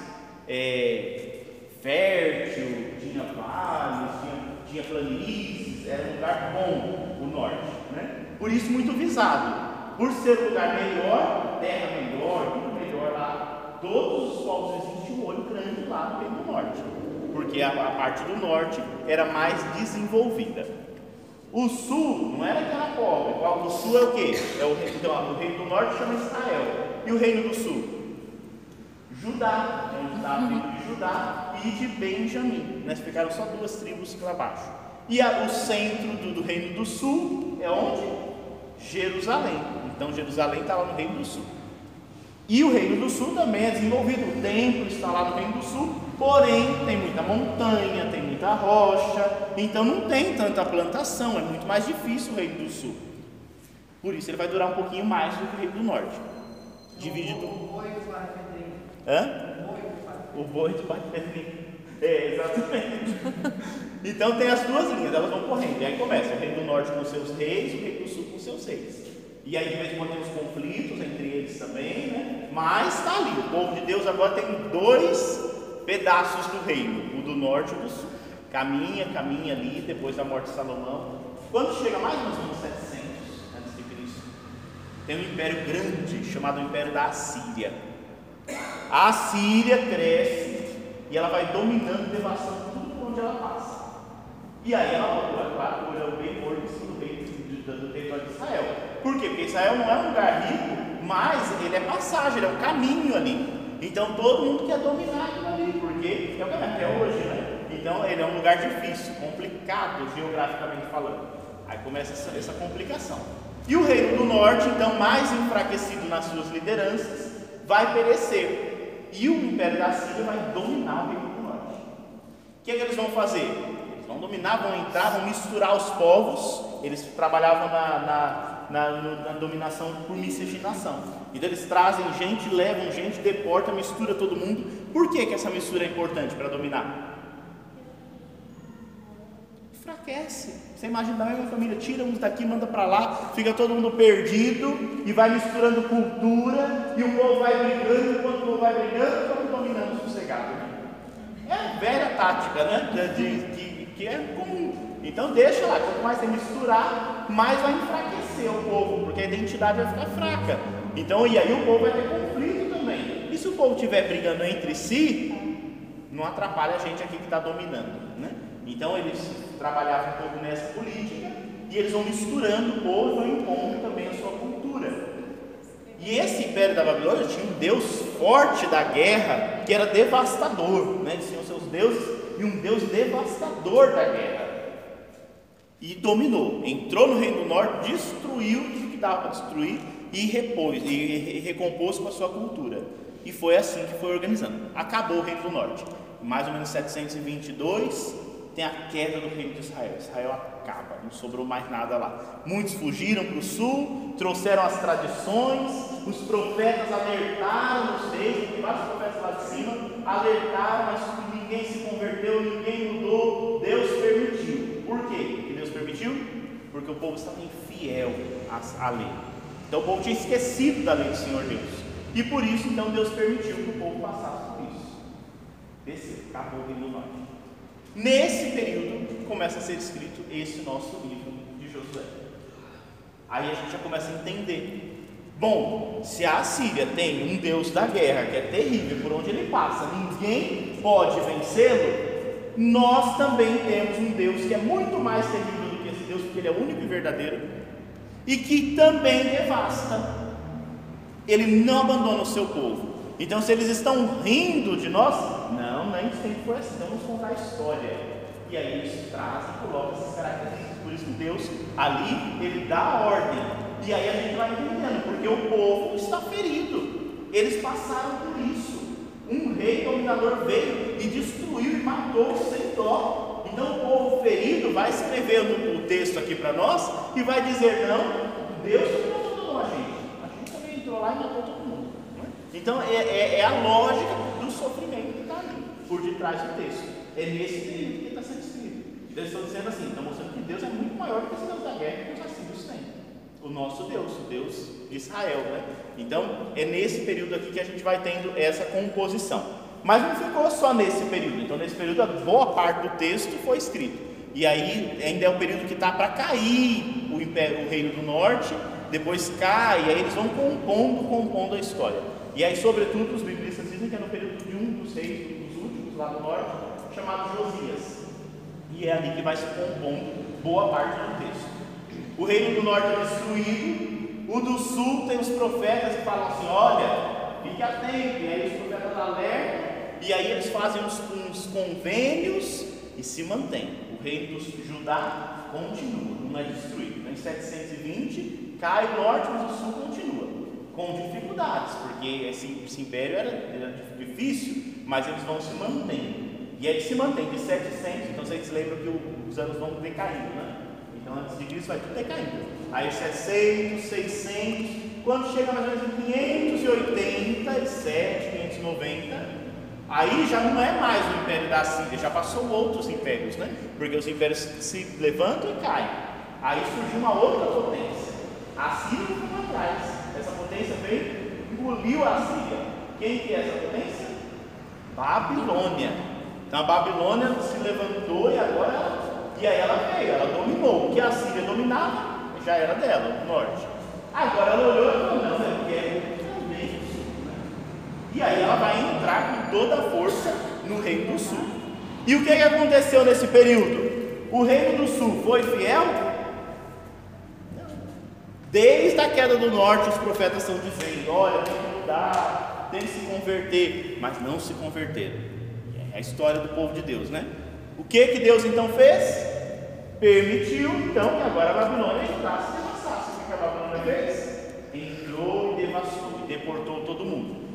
é, fértil, tinha vales, tinha, tinha planícies, era um lugar bom o norte. Né? Por isso muito visado. Por ser um lugar melhor, terra melhor, tudo melhor lá, todos os povos existem um olho grande lá no Reino do Norte, porque a, a parte do norte era mais desenvolvida. O sul não era aquela pobre, o sul é o que? É o, então, o reino do norte chama Israel. E o reino do sul? Judá, onde está a de Judá e de Benjamim. Né? Ficaram só duas tribos para baixo. E a, o centro do, do reino do sul é onde? Jerusalém. Então Jerusalém está lá no Reino do Sul. E o Reino do Sul também é desenvolvido, o templo está lá no Reino do Sul, porém tem muita montanha, tem muita rocha, então não tem tanta plantação, é muito mais difícil o Reino do Sul. Por isso ele vai durar um pouquinho mais do que o Reino do Norte. Dividido. O boi do Hã? O boi do Pedrinho. É, exatamente. então tem as duas linhas, elas vão correndo. E aí começa o Reino do Norte com seus reis, o Reino do Sul com seus reis. E aí de vez em quando tem os conflitos entre eles também, né? Mas está ali, o povo de Deus agora tem dois pedaços do reino, o do norte e o do sul. Caminha, caminha ali, depois da morte de Salomão. Quando chega mais ou menos 700 antes de Cristo, tem um império grande chamado Império da Assíria. A Assíria cresce e ela vai dominando e devastando tudo onde ela passa. E aí ela olha, olha bem morto do reino do território de Israel. Por quê? Porque Israel não é um lugar rico, mas ele é passagem, ele é um caminho ali. Então todo mundo quer dominar aquilo ali, porque é o caminho até hoje, né? Então ele é um lugar difícil, complicado geograficamente falando. Aí começa essa, essa complicação. E o reino do norte, então, mais enfraquecido nas suas lideranças, vai perecer. E o império da Síria vai dominar o reino do norte. O que, é que eles vão fazer? Eles vão dominar, vão entrar, vão misturar os povos. Eles trabalhavam na, na na, na dominação por miscigenação. Então eles trazem gente, levam gente, deportam, mistura todo mundo. Por que, que essa mistura é importante para dominar? Enfraquece. Você imagina da mesma família, tira uns daqui, manda para lá, fica todo mundo perdido e vai misturando cultura e o povo vai brigando, enquanto o povo vai brigando, estamos dominando sossegado. É a velha tática, né? De, de, que é comum. Então deixa lá, quanto mais você misturar, mais vai enfraquecer o povo, porque a identidade vai ficar fraca. Então, e aí o povo vai ter conflito também. E se o povo estiver brigando entre si, não atrapalha a gente aqui que está dominando. Né? Então eles trabalhavam um pouco nessa política e eles vão misturando o povo vão impondo também a sua cultura. E esse império da Babilônia tinha um Deus forte da guerra que era devastador. Né? Eles tinham seus deuses e um Deus devastador da guerra e dominou. Entrou no Reino do Norte, destruiu tudo que dava para destruir e repôs e recompôs com a sua cultura. E foi assim que foi organizando. Acabou o Reino do Norte. Mais ou menos 722 tem a queda do Reino de Israel. Israel acaba, não sobrou mais nada lá. Muitos fugiram para o sul, trouxeram as tradições, os profetas alertaram os reis, vários profetas lá de cima alertaram, mas ninguém se converteu, ninguém mudou, Deus permitiu. Por quê que Deus permitiu? Porque o povo estava infiel à, à lei. Então o povo tinha esquecido da lei do Senhor Deus. E por isso, então, Deus permitiu que o povo passasse por isso. Desceu, acabou o norte. Nesse período, começa a ser escrito esse nosso livro de Josué. Aí a gente já começa a entender Bom, se a Síria tem um Deus da guerra que é terrível por onde ele passa, ninguém pode vencê-lo, nós também temos um Deus que é muito mais terrível que ele é único e verdadeiro, e que também devasta. Ele não abandona o seu povo. Então, se eles estão rindo de nós, não, nem sempre foi assim, vamos contar a história. E aí eles trazem e colocam essas características. Por isso que Deus ali, ele dá a ordem e aí a gente vai entendendo, porque o povo está ferido. Eles passaram por isso. Um rei dominador veio e destruiu e matou sem dó. Então o povo ferido vai escrever o texto aqui para nós e vai dizer: não, Deus não abandonou a gente. A gente também entrou lá e matou todo mundo. Né? Então é, é, é, a lógica do sofrimento que está ali, por detrás do texto. É nesse período que está sendo escrito. Então eles estão dizendo assim, estão mostrando que Deus é muito maior do que esse Deus da guerra que os assírios têm o nosso Deus, o Deus de Israel. Né? Então, é nesse período aqui que a gente vai tendo essa composição. Mas não ficou só nesse período. Então, nesse período, a boa parte do texto foi escrito. E aí, ainda é o período que está para cair o, império, o reino do norte, depois cai, e aí eles vão compondo, compondo a história. E aí, sobretudo, os biblistas dizem que é no período de um dos reis, dos últimos lá do norte, chamado Josias. E é ali que vai se compondo boa parte do texto. O reino do norte é destruído, o do sul tem os profetas que falam assim: olha, fique atento. E aí os profetas alertam, e aí eles fazem uns, uns convênios e se mantém. O reino do Judá continua, não é destruído. Então, em 720 cai o norte, mas o sul continua, com dificuldades, porque esse, esse império era, era difícil, mas eles vão se mantendo. E ele se mantém de 700, então vocês lembram que os anos vão decaindo, né? Então, antes de Cristo vai tudo decaindo. Aí 700, 600, quando chega mais ou menos em 587, 590, aí já não é mais o império da Síria, já passou outros impérios, né? Porque os impérios se levantam e caem. Aí surgiu uma outra potência. A Síria ficou atrás. Essa potência veio, engoliu a Síria. Quem que é essa potência? Babilônia. Então a Babilônia se levantou e agora e aí ela veio, ela dominou. O que a Síria dominava já era dela, o norte. Agora ela olhou e falou: não, eu quero também o sul. Né? E aí ela vai entrar com toda a força no Reino do Sul. E o que, que aconteceu nesse período? O Reino do Sul foi fiel? Desde a queda do norte, os profetas estão dizendo: olha, tem que mudar, tem que se converter, mas não se converteram. É a história do povo de Deus, né? O que que Deus então fez? Permitiu então que agora a Babilônia entrasse e devassasse. O que a Babilônia fez? Entrou e devastou, e deportou.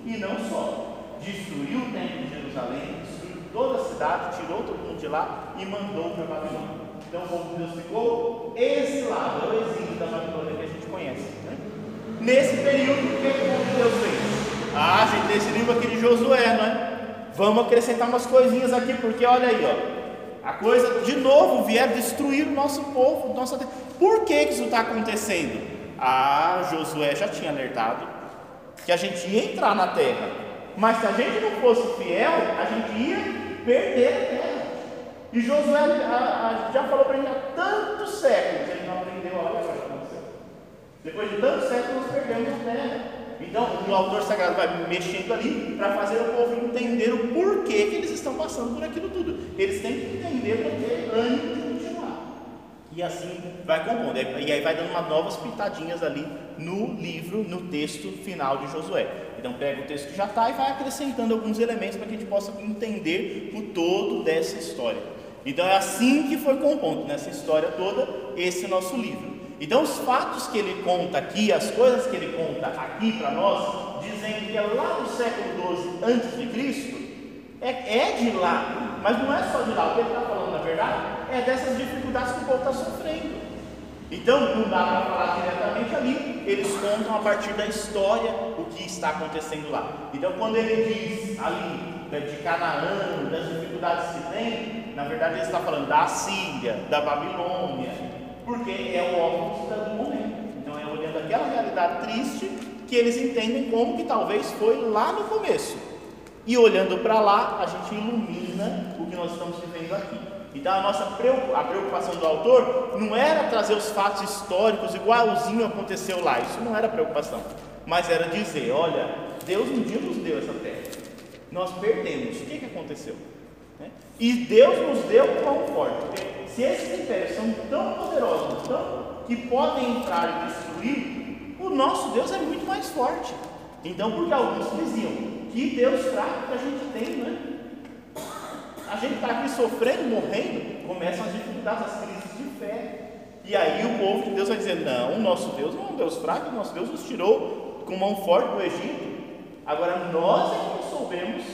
E não só, destruiu o templo de Jerusalém, destruiu toda a cidade, tirou todo mundo de lá e mandou para Babilônia. Então o povo de Deus ficou exilado, é o exílio da Babilônia que a gente conhece. Né? Nesse período, o que, que o povo de Deus fez? Ah, gente, nesse livro aqui de Josué, não é? Vamos acrescentar umas coisinhas aqui, porque olha aí, ó. A coisa, de novo, vier destruir o nosso povo, nossa. Por que, que isso está acontecendo? Ah, Josué já tinha alertado que a gente ia entrar na terra, mas se a gente não fosse fiel, a gente ia perder a terra. E Josué a, a, já falou para ele há tantos séculos, ele não aprendeu a hora que aconteceu. Depois de tantos séculos, nós perdemos a terra. Então, o autor sagrado vai mexendo ali para fazer o povo entender o porquê que eles estão passando por aquilo tudo. Eles têm que entender de continuar. E assim vai compondo. E aí vai dando umas novas pitadinhas ali no livro, no texto final de Josué. Então pega o texto que já está e vai acrescentando alguns elementos para que a gente possa entender o todo dessa história. Então é assim que foi compondo nessa história toda esse nosso livro. Então, os fatos que ele conta aqui, as coisas que ele conta aqui para nós, dizendo que é lá do século XII antes de Cristo, é, é de lá, mas não é só de lá. O que ele está falando, na verdade, é dessas dificuldades que o povo está sofrendo. Então, não dá para falar diretamente ali, eles contam a partir da história o que está acontecendo lá. Então, quando ele diz ali de Canaã, das dificuldades que tem, na verdade ele está falando da Síria, da Babilônia, porque é o óculos do momento. Então é olhando aquela realidade triste que eles entendem como que talvez foi lá no começo. E olhando para lá, a gente ilumina o que nós estamos vivendo aqui. Então a nossa a preocupação do autor não era trazer os fatos históricos igualzinho aconteceu lá, isso não era preocupação, mas era dizer, olha, Deus um dia nos deu essa terra, nós perdemos, o que, que aconteceu? Né? E Deus nos deu pão forte, se esses impérios são tão poderosos, tão, que podem entrar e destruir, o nosso Deus é muito mais forte. Então, porque alguns diziam, que Deus fraco que a gente tem, né? A gente está aqui sofrendo, morrendo, começam as dificuldades, as crises de fé. E aí o povo de Deus vai dizer: não, o nosso Deus não é um Deus fraco, o nosso Deus nos tirou com mão forte do Egito. Agora nós é que soubemos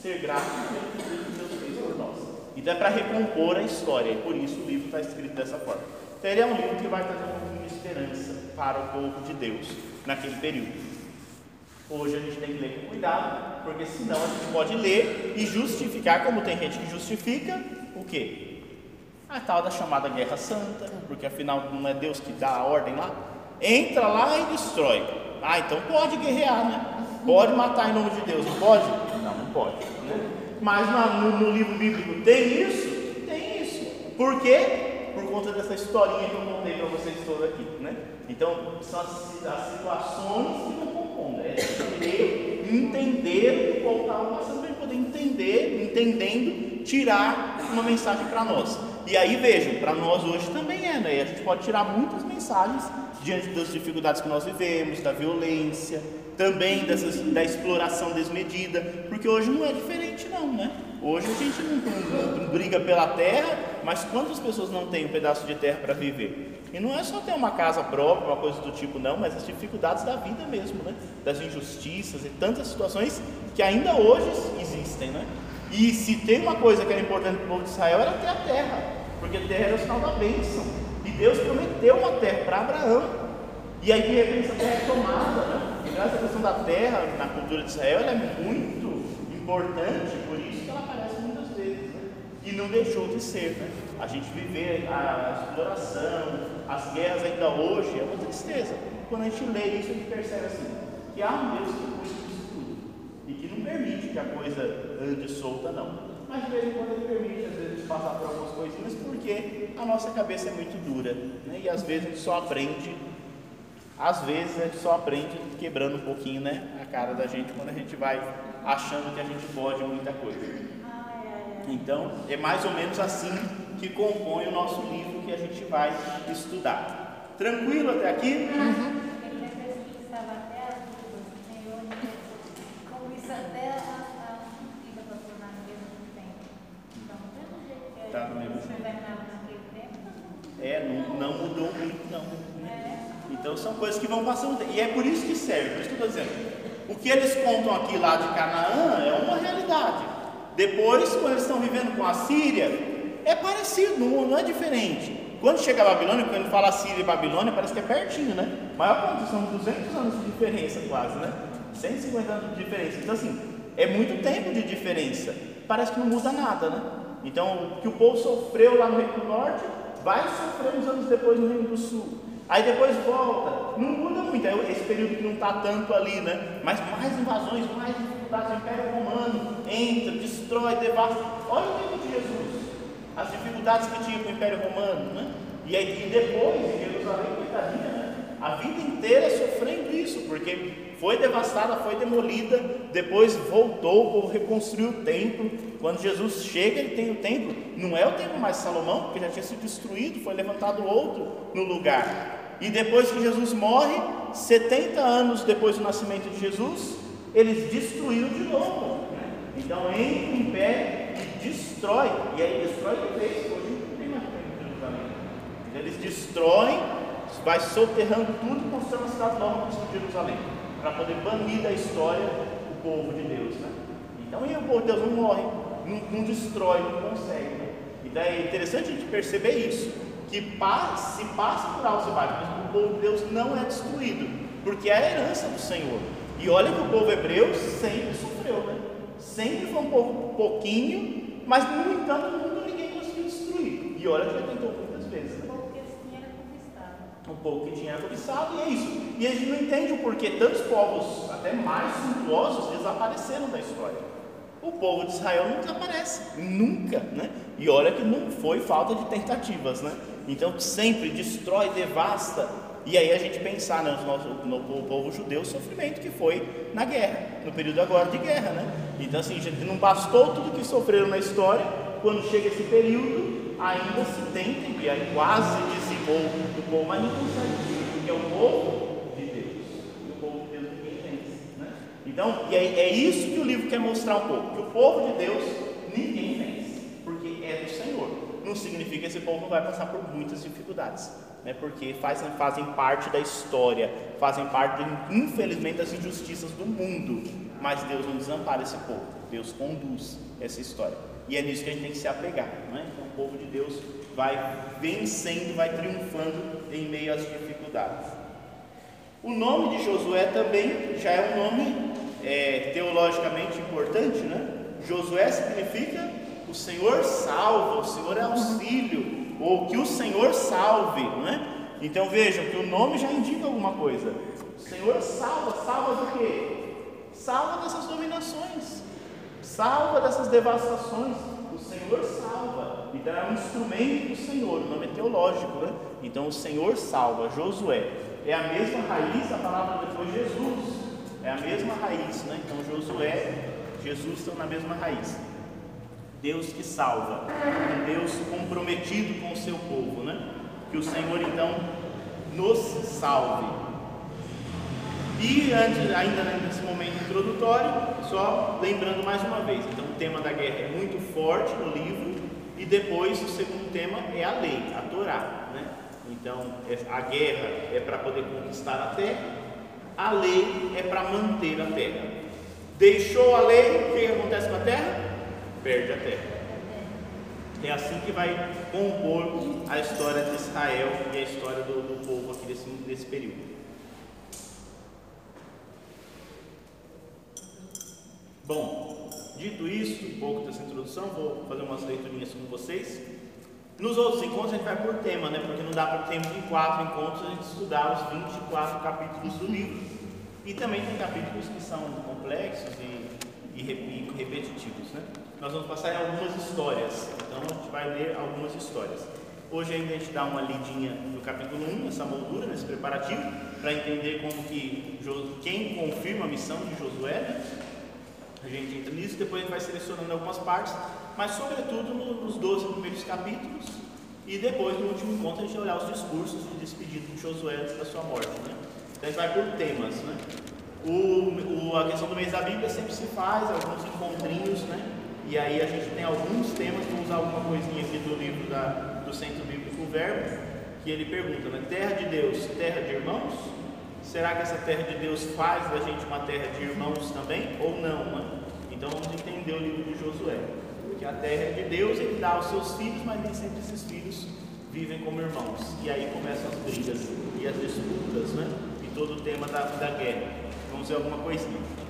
ser gratos pelo que Deus fez por nós. Então é para recompor a história, e por isso o livro está escrito dessa forma. Então ele é um livro que vai trazer um pouquinho de esperança para o povo de Deus naquele período. Hoje a gente tem que ler com cuidado, porque senão a gente pode ler e justificar, como tem gente que justifica, o quê? A tal da chamada Guerra Santa, porque afinal não é Deus que dá a ordem lá. Entra lá e destrói. Ah, então pode guerrear, né? Pode matar em nome de Deus, não pode? Não, não pode. Né? Mas no, no livro bíblico tem isso? Tem isso. Por quê? Por conta dessa historinha que eu contei para vocês todos aqui, né? Então, são as, as situações que não compondo, é entender, o qual estava passando para poder entender, entendendo, tirar uma mensagem para nós. E aí vejam, para nós hoje também é, né? A gente pode tirar muitas mensagens diante das dificuldades que nós vivemos, da violência, também dessas, da exploração desmedida, porque hoje não é diferente não, né? Hoje a gente não, não, não briga pela terra, mas quantas pessoas não têm um pedaço de terra para viver? E não é só ter uma casa própria, uma coisa do tipo, não, mas as dificuldades da vida mesmo, né? Das injustiças e tantas situações que ainda hoje existem, né? E se tem uma coisa que era importante para o povo de Israel era ter a terra, porque a terra era o sinal da bênção. E Deus prometeu uma terra para Abraão. E aí de repente essa terra é tomada, né? E essa questão da terra na cultura de Israel é muito importante, por isso que ela aparece muitas vezes. Né? E não deixou de ser, né? A gente viver a exploração, as guerras ainda hoje, é uma tristeza. Quando a gente lê isso, a gente percebe assim, que há um Deus que cuida disso tudo. E que não permite que a coisa ande solta, não. Mas de vez em quando ele permite, às vezes, passar por algumas coisinhas, porque a nossa cabeça é muito dura. Né? E às vezes a gente só aprende, às vezes a gente só aprende quebrando um pouquinho né, a cara da gente quando a gente vai achando que a gente pode muita coisa. Então, é mais ou menos assim que compõe o nosso livro que a gente vai estudar. Tranquilo até aqui? Uhum. Tá no mesmo É, não, não mudou muito não. Então são coisas que vão passando. E é por isso que serve, por isso que eu estou dizendo. O que eles contam aqui lá de Canaã é uma realidade. Depois, quando eles estão vivendo com a Síria, é parecido, não, é diferente. Quando chega a Babilônia, quando fala Síria e Babilônia, parece que é pertinho, né? Maior quanto? São 200 anos de diferença quase, né? 150 anos de diferença. Então, assim, é muito tempo de diferença. Parece que não muda nada, né? Então, o que o povo sofreu lá no Reino do Norte, vai sofrer uns anos depois no Reino do Sul. Aí depois volta, não muda muito, é esse período que não está tanto ali, né? Mas mais invasões, mais o Império Romano entra, destrói, devasta. Olha o tempo de Jesus, as dificuldades que tinha com o Império Romano, né? E, aí, e depois, Jerusalém, coitadinha, né? A vida inteira sofrendo isso, porque foi devastada, foi demolida, depois voltou, o povo reconstruiu o templo. Quando Jesus chega, ele tem o templo, não é o templo mais Salomão, porque já tinha sido destruído, foi levantado outro no lugar. E depois que Jesus morre, 70 anos depois do nascimento de Jesus, eles destruíram de novo. Então entra o império e destrói, e aí destrói de vez, hoje não tem mais de Jerusalém. Eles destroem, vai soterrando tudo e constrói uma cidade nova como Jerusalém para poder banir da história o povo de Deus. Né? Então, e o povo de Deus não morre, não, não destrói, não consegue. Né? Então é interessante a gente perceber isso, que passa, se passa por altos mas o povo de Deus não é destruído, porque é a herança do Senhor. E olha que o povo hebreu sempre sofreu, né? sempre foi um povo pouquinho, mas no entanto nunca ninguém conseguiu destruir. E olha que já tentou muitas vezes. Né? Conquistado. Um pouco que tinha era cobiçado, e é isso. E a gente não entende o porquê tantos povos, até mais suntuosos, desapareceram da história. O povo de Israel não desaparece, nunca, né? E olha que não foi falta de tentativas, né? Então sempre destrói, devasta. E aí a gente pensar né, no, no, povo judeu o sofrimento que foi na guerra, no período agora de guerra, né? Então assim, não bastou tudo que sofreram na história, quando chega esse período, ainda se tenta, e aí quase dizimou o povo, mas não consegue, porque é o povo de Deus. E o povo de Deus ninguém vence, né? Então, e é, é isso que o livro quer mostrar um pouco, que o povo de Deus ninguém vence, porque é do Senhor. Não significa que esse povo não vai passar por muitas dificuldades, né? porque fazem, fazem parte da história, fazem parte, infelizmente, das injustiças do mundo. Mas Deus não desampara esse povo, Deus conduz essa história. E é nisso que a gente tem que se apegar. Né? Então, o povo de Deus vai vencendo, vai triunfando em meio às dificuldades. O nome de Josué também já é um nome é, teologicamente importante, né? Josué significa o Senhor salva, o Senhor é auxílio, ou que o Senhor salve, não é? Então vejam que o nome já indica alguma coisa. O Senhor salva, salva do quê? Salva dessas dominações, salva dessas devastações. O Senhor salva. Então é um instrumento do Senhor, o nome é teológico, né? Então o Senhor salva, Josué. É a mesma raiz, a palavra depois Jesus. É a mesma raiz, né? Então Josué, Jesus estão na mesma raiz. Deus que salva, um Deus comprometido com o seu povo, né? Que o Senhor então nos salve. E antes, ainda nesse momento introdutório, só lembrando mais uma vez, então o tema da guerra é muito forte no livro, e depois o segundo tema é a lei, a Torá. Né? Então a guerra é para poder conquistar a terra, a lei é para manter a terra. Deixou a lei, o que acontece com a terra? Perde a terra. É assim que vai compor a história de Israel e a história do, do povo aqui desse, desse período. Bom, dito isso, um pouco dessa introdução, vou fazer umas leiturinhas com vocês. Nos outros encontros a gente vai por tema, né? Porque não dá para tempo em quatro encontros a gente estudar os 24 capítulos do livro. E também tem capítulos que são complexos e, e repetitivos, né? Nós vamos passar em algumas histórias, então a gente vai ler algumas histórias. Hoje ainda a gente dá uma lidinha no capítulo 1, nessa moldura, nesse preparativo, para entender como que quem confirma a missão de Josué? A gente entra nisso, depois a gente vai selecionando algumas partes, mas sobretudo nos 12 primeiros capítulos, e depois no último encontro a gente vai olhar os discursos de despedida de Josué antes da sua morte. Né? Então a gente vai por temas. Né? O, o, a questão do mês da Bíblia sempre se faz, alguns encontrinhos, né? E aí a gente tem alguns temas, vamos usar alguma coisinha aqui do livro da, do Centro Bíblico Verbo, que ele pergunta, né? terra de Deus, terra de irmãos? Será que essa terra de Deus faz da gente uma terra de irmãos também? Ou não? Né? Então vamos entender o livro de Josué. Porque a terra é de Deus, ele dá aos seus filhos, mas nem sempre esses filhos vivem como irmãos. E aí começam as brigas e as disputas, né? E todo o tema da, da guerra. Vamos ver alguma coisinha.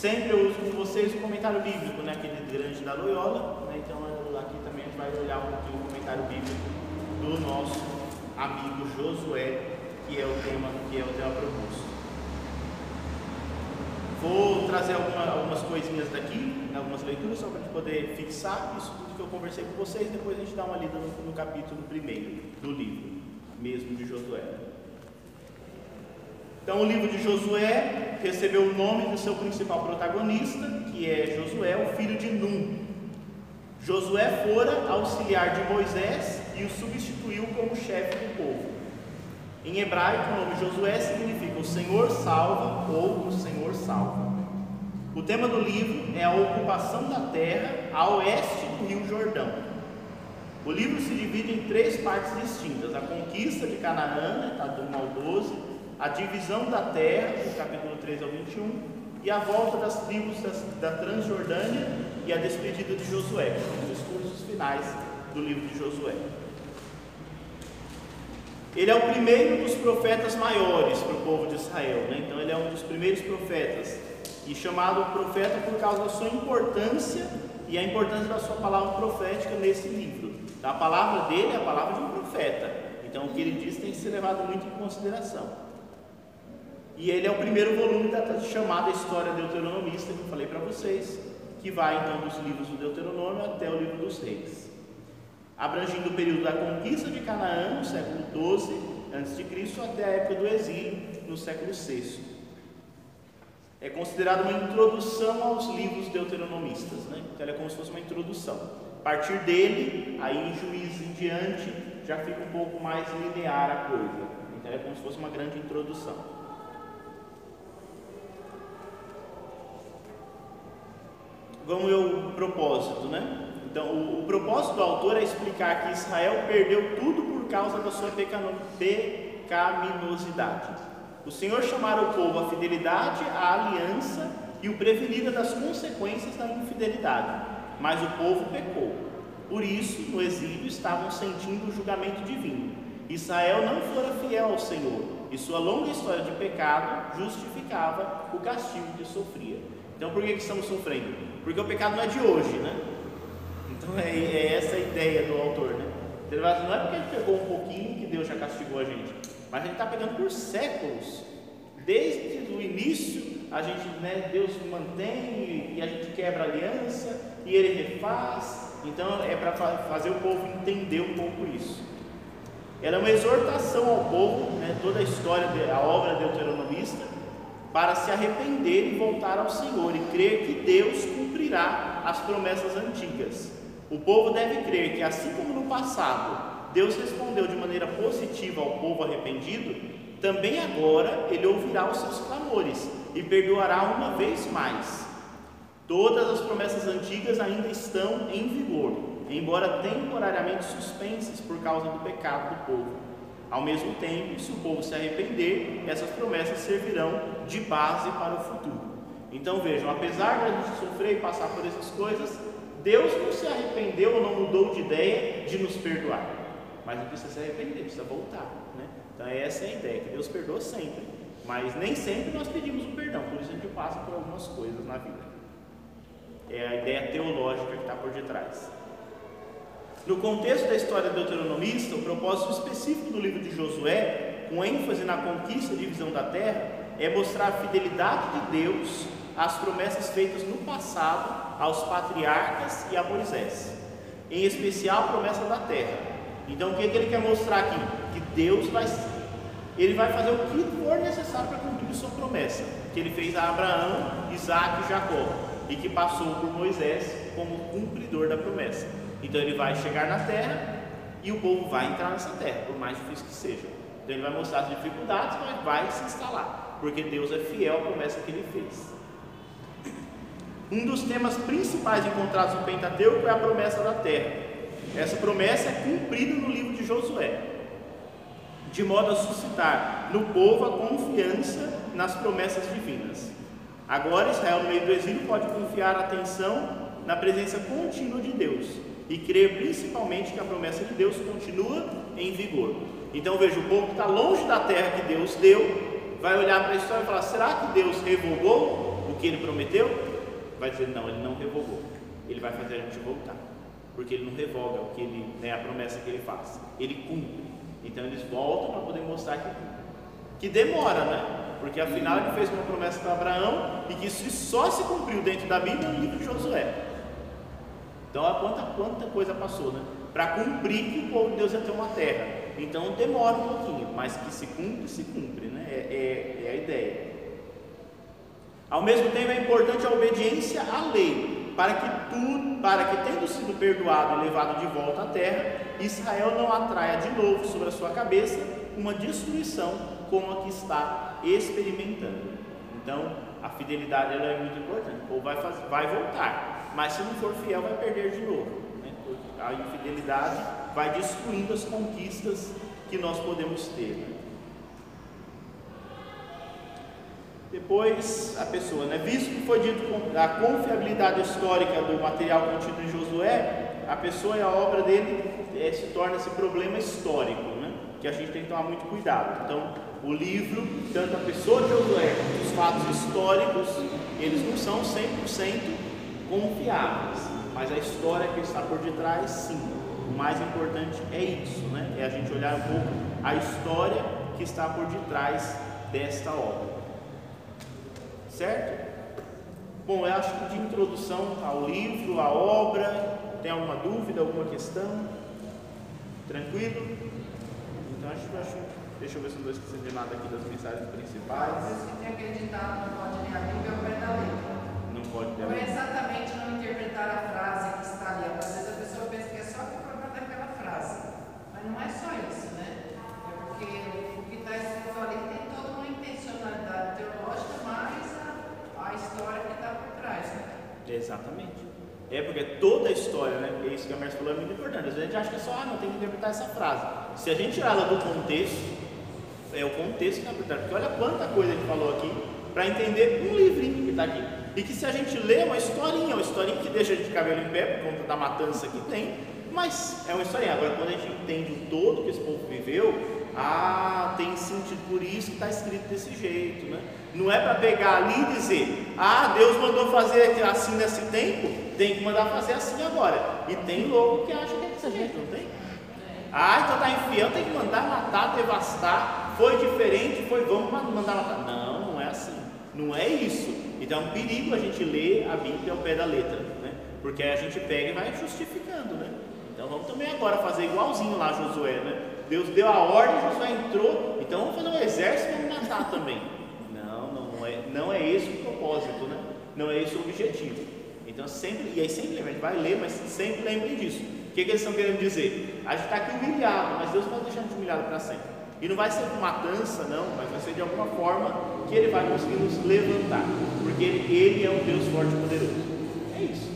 Sempre eu uso com vocês o comentário bíblico, né? Aquele grande da Loyola. Né? Então aqui também a gente vai olhar um pouquinho o comentário bíblico do nosso amigo Josué que é o tema, que é o tema proposto. Vou trazer alguma, algumas coisinhas daqui, algumas leituras, só para a gente poder fixar isso tudo que eu conversei com vocês, depois a gente dá uma lida no, no capítulo primeiro do livro, mesmo de Josué. Então, o livro de Josué recebeu o nome do seu principal protagonista, que é Josué, o filho de Num. Josué fora auxiliar de Moisés e o substituiu como chefe do povo. Em hebraico, o nome Josué significa o Senhor salva ou o Senhor salva. O tema do livro é a ocupação da terra a oeste do Rio Jordão. O livro se divide em três partes distintas: a conquista de Canaã, está do 1 ao 12, a divisão da terra, do capítulo 3 ao 21, e a volta das tribos da Transjordânia e a despedida de Josué, os discursos finais do livro de Josué. Ele é o primeiro dos profetas maiores para o povo de Israel, né? então ele é um dos primeiros profetas. E chamado profeta por causa da sua importância e a importância da sua palavra profética nesse livro. A palavra dele é a palavra de um profeta. Então o que ele diz tem que ser levado muito em consideração. E ele é o primeiro volume da chamada História Deuteronomista que eu falei para vocês, que vai então dos livros do Deuteronômio até o livro dos Reis. Abrangindo o período da conquista de Canaã, no século 12 a.C., até a época do exílio, no século VI é considerado uma introdução aos livros deuteronomistas, né? Então é como se fosse uma introdução. A partir dele, aí em juízo em diante, já fica um pouco mais linear a coisa. Então é como se fosse uma grande introdução. Vamos o propósito, né? Então, o, o, propósito do autor é explicar que Israel perdeu tudo por causa da sua pecaminosidade. O Senhor chamara o povo à fidelidade, à aliança e o prevenira das consequências da infidelidade. Mas o povo pecou. Por isso, no exílio, estavam sentindo o julgamento divino. Israel não fora fiel ao Senhor, e sua longa história de pecado justificava o castigo que sofria. Então, por que, que estamos sofrendo? Porque o pecado não é de hoje, né? Então, é, é essa a ideia do autor, né? Ele vai dizer, não é porque ele pegou um pouquinho que Deus já castigou a gente. Mas a gente está pegando por séculos. Desde o início, a gente, né, Deus mantém e a gente quebra a aliança e ele refaz. Então é para fazer o povo entender um pouco isso. Ela é uma exortação ao povo, né, toda a história, a obra deuteronomista, para se arrepender e voltar ao Senhor e crer que Deus cumprirá as promessas antigas. O povo deve crer que, assim como no passado, Deus respondeu de maneira positiva ao povo arrependido, também agora ele ouvirá os seus clamores e perdoará uma vez mais. Todas as promessas antigas ainda estão em vigor, embora temporariamente suspensas por causa do pecado do povo. Ao mesmo tempo, se o povo se arrepender, essas promessas servirão de base para o futuro. Então vejam, apesar de a gente sofrer e passar por essas coisas, Deus não se arrependeu ou não mudou de ideia de nos perdoar mas não precisa se arrepender, precisa voltar. Né? Então essa é a ideia, que Deus perdoa sempre, mas nem sempre nós pedimos o perdão, por isso a gente passa por algumas coisas na vida. É a ideia teológica que está por detrás. No contexto da história deuteronomista, o propósito específico do livro de Josué, com ênfase na conquista e divisão da terra, é mostrar a fidelidade de Deus às promessas feitas no passado aos patriarcas e a Moisés, em especial a promessa da terra, então o que, é que ele quer mostrar aqui? Que Deus vai, ele vai fazer o que for necessário para cumprir sua promessa, que ele fez a Abraão, Isaac e Jacó, e que passou por Moisés como cumpridor da promessa. Então ele vai chegar na terra e o povo vai entrar nessa terra, por mais difícil que seja. Então ele vai mostrar as dificuldades, mas vai se instalar, porque Deus é fiel à promessa que ele fez. Um dos temas principais encontrados no Pentateuco é a promessa da terra. Essa promessa é cumprida no livro de Josué, de modo a suscitar no povo a confiança nas promessas divinas. Agora, Israel, no meio do exílio, pode confiar atenção na presença contínua de Deus e crer principalmente que a promessa de Deus continua em vigor. Então, veja: o povo que está longe da terra que Deus deu, vai olhar para a história e falar: será que Deus revogou o que ele prometeu? Vai dizer: não, ele não revogou, ele vai fazer a gente voltar porque ele não revoga o que ele, né, a promessa que ele faz, ele cumpre. Então eles voltam para poder mostrar que Que demora, né? Porque afinal ele fez uma promessa para Abraão e que isso só se cumpriu dentro da Bíblia no livro de Josué. Então olha quanta, quanta coisa passou, né? Para cumprir que o povo de Deus ia ter uma terra. Então demora um pouquinho, mas que se cumpre, se cumpre, né? É, é, é a ideia. Ao mesmo tempo é importante a obediência à lei, para que tudo, para que tendo sido perdoado e levado de volta à terra, Israel não atraia de novo sobre a sua cabeça uma destruição como a que está experimentando. Então, a fidelidade é muito importante. Ou vai, fazer, vai voltar, mas se não for fiel, vai perder de novo. Né? A infidelidade vai destruindo as conquistas que nós podemos ter. Né? Depois, a pessoa, né? visto que foi dito a confiabilidade histórica do material contido em Josué, a pessoa e a obra dele é, se torna esse problema histórico. Né? que a gente tem que tomar muito cuidado. Então, o livro, tanto a pessoa de Josué os fatos históricos, eles não são 100% confiáveis, mas a história que está por detrás, sim. O mais importante é isso, né? É a gente olhar um pouco a história que está por detrás desta obra. Certo? Bom, eu acho que de introdução ao livro, à obra, tem alguma dúvida, alguma questão? Tranquilo? Então acho, acho deixa eu ver se não estou esquecendo de nada aqui das mensagens principais. Que têm acreditado não pode ler a Bíblia pé da letra. Não pode ter. Não é exatamente não interpretar a frase que está ali. Às vezes a pessoa pensa que é só que forma daquela frase. Mas não é só isso, né? É porque o que está escrito ali tem toda uma intencionalidade teológica, mais a, a história que está por trás, né? Exatamente. É porque toda a história, né? É isso que a Márcia falou é muito importante. Às vezes a gente acha que é só, ah, não tem que interpretar essa frase. Se a gente tirar ela do contexto, é o contexto que está por trás. Porque olha quanta coisa a gente falou aqui para entender um livrinho que está aqui. E que se a gente lê uma historinha, uma historinha que deixa de cabelo em pé por conta da matança que tem, mas é uma historinha. Agora, quando a gente entende o todo que esse povo viveu, ah, tem sentido por isso que está escrito desse jeito, né? Não é para pegar ali e dizer, ah, Deus mandou fazer assim nesse tempo, tem que mandar fazer assim agora. E tem louco que acha que é desse jeito, não tem? Ah, então está infiel, tem que mandar matar, devastar. Foi diferente, foi, vamos mandar matar. Não, não é assim. Não é isso. Então é um perigo a gente ler a Bíblia ao pé da letra, né? Porque a gente pega e vai justificando, né? Então vamos também agora fazer igualzinho lá Josué, né? Deus deu a ordem, Josué entrou, então vamos fazer um exército e vamos matar também. Não, não é, não é esse o propósito, né? Não é esse o objetivo. Então sempre, e aí sempre lembra, a gente vai ler, mas sempre lembre disso. O que, que eles estão querendo dizer? A gente está aqui humilhado, mas Deus não vai deixar a gente humilhado para sempre. E não vai ser com matança, não, mas vai ser de alguma forma que Ele vai conseguir nos levantar. Porque Ele, ele é um Deus forte e poderoso. É isso.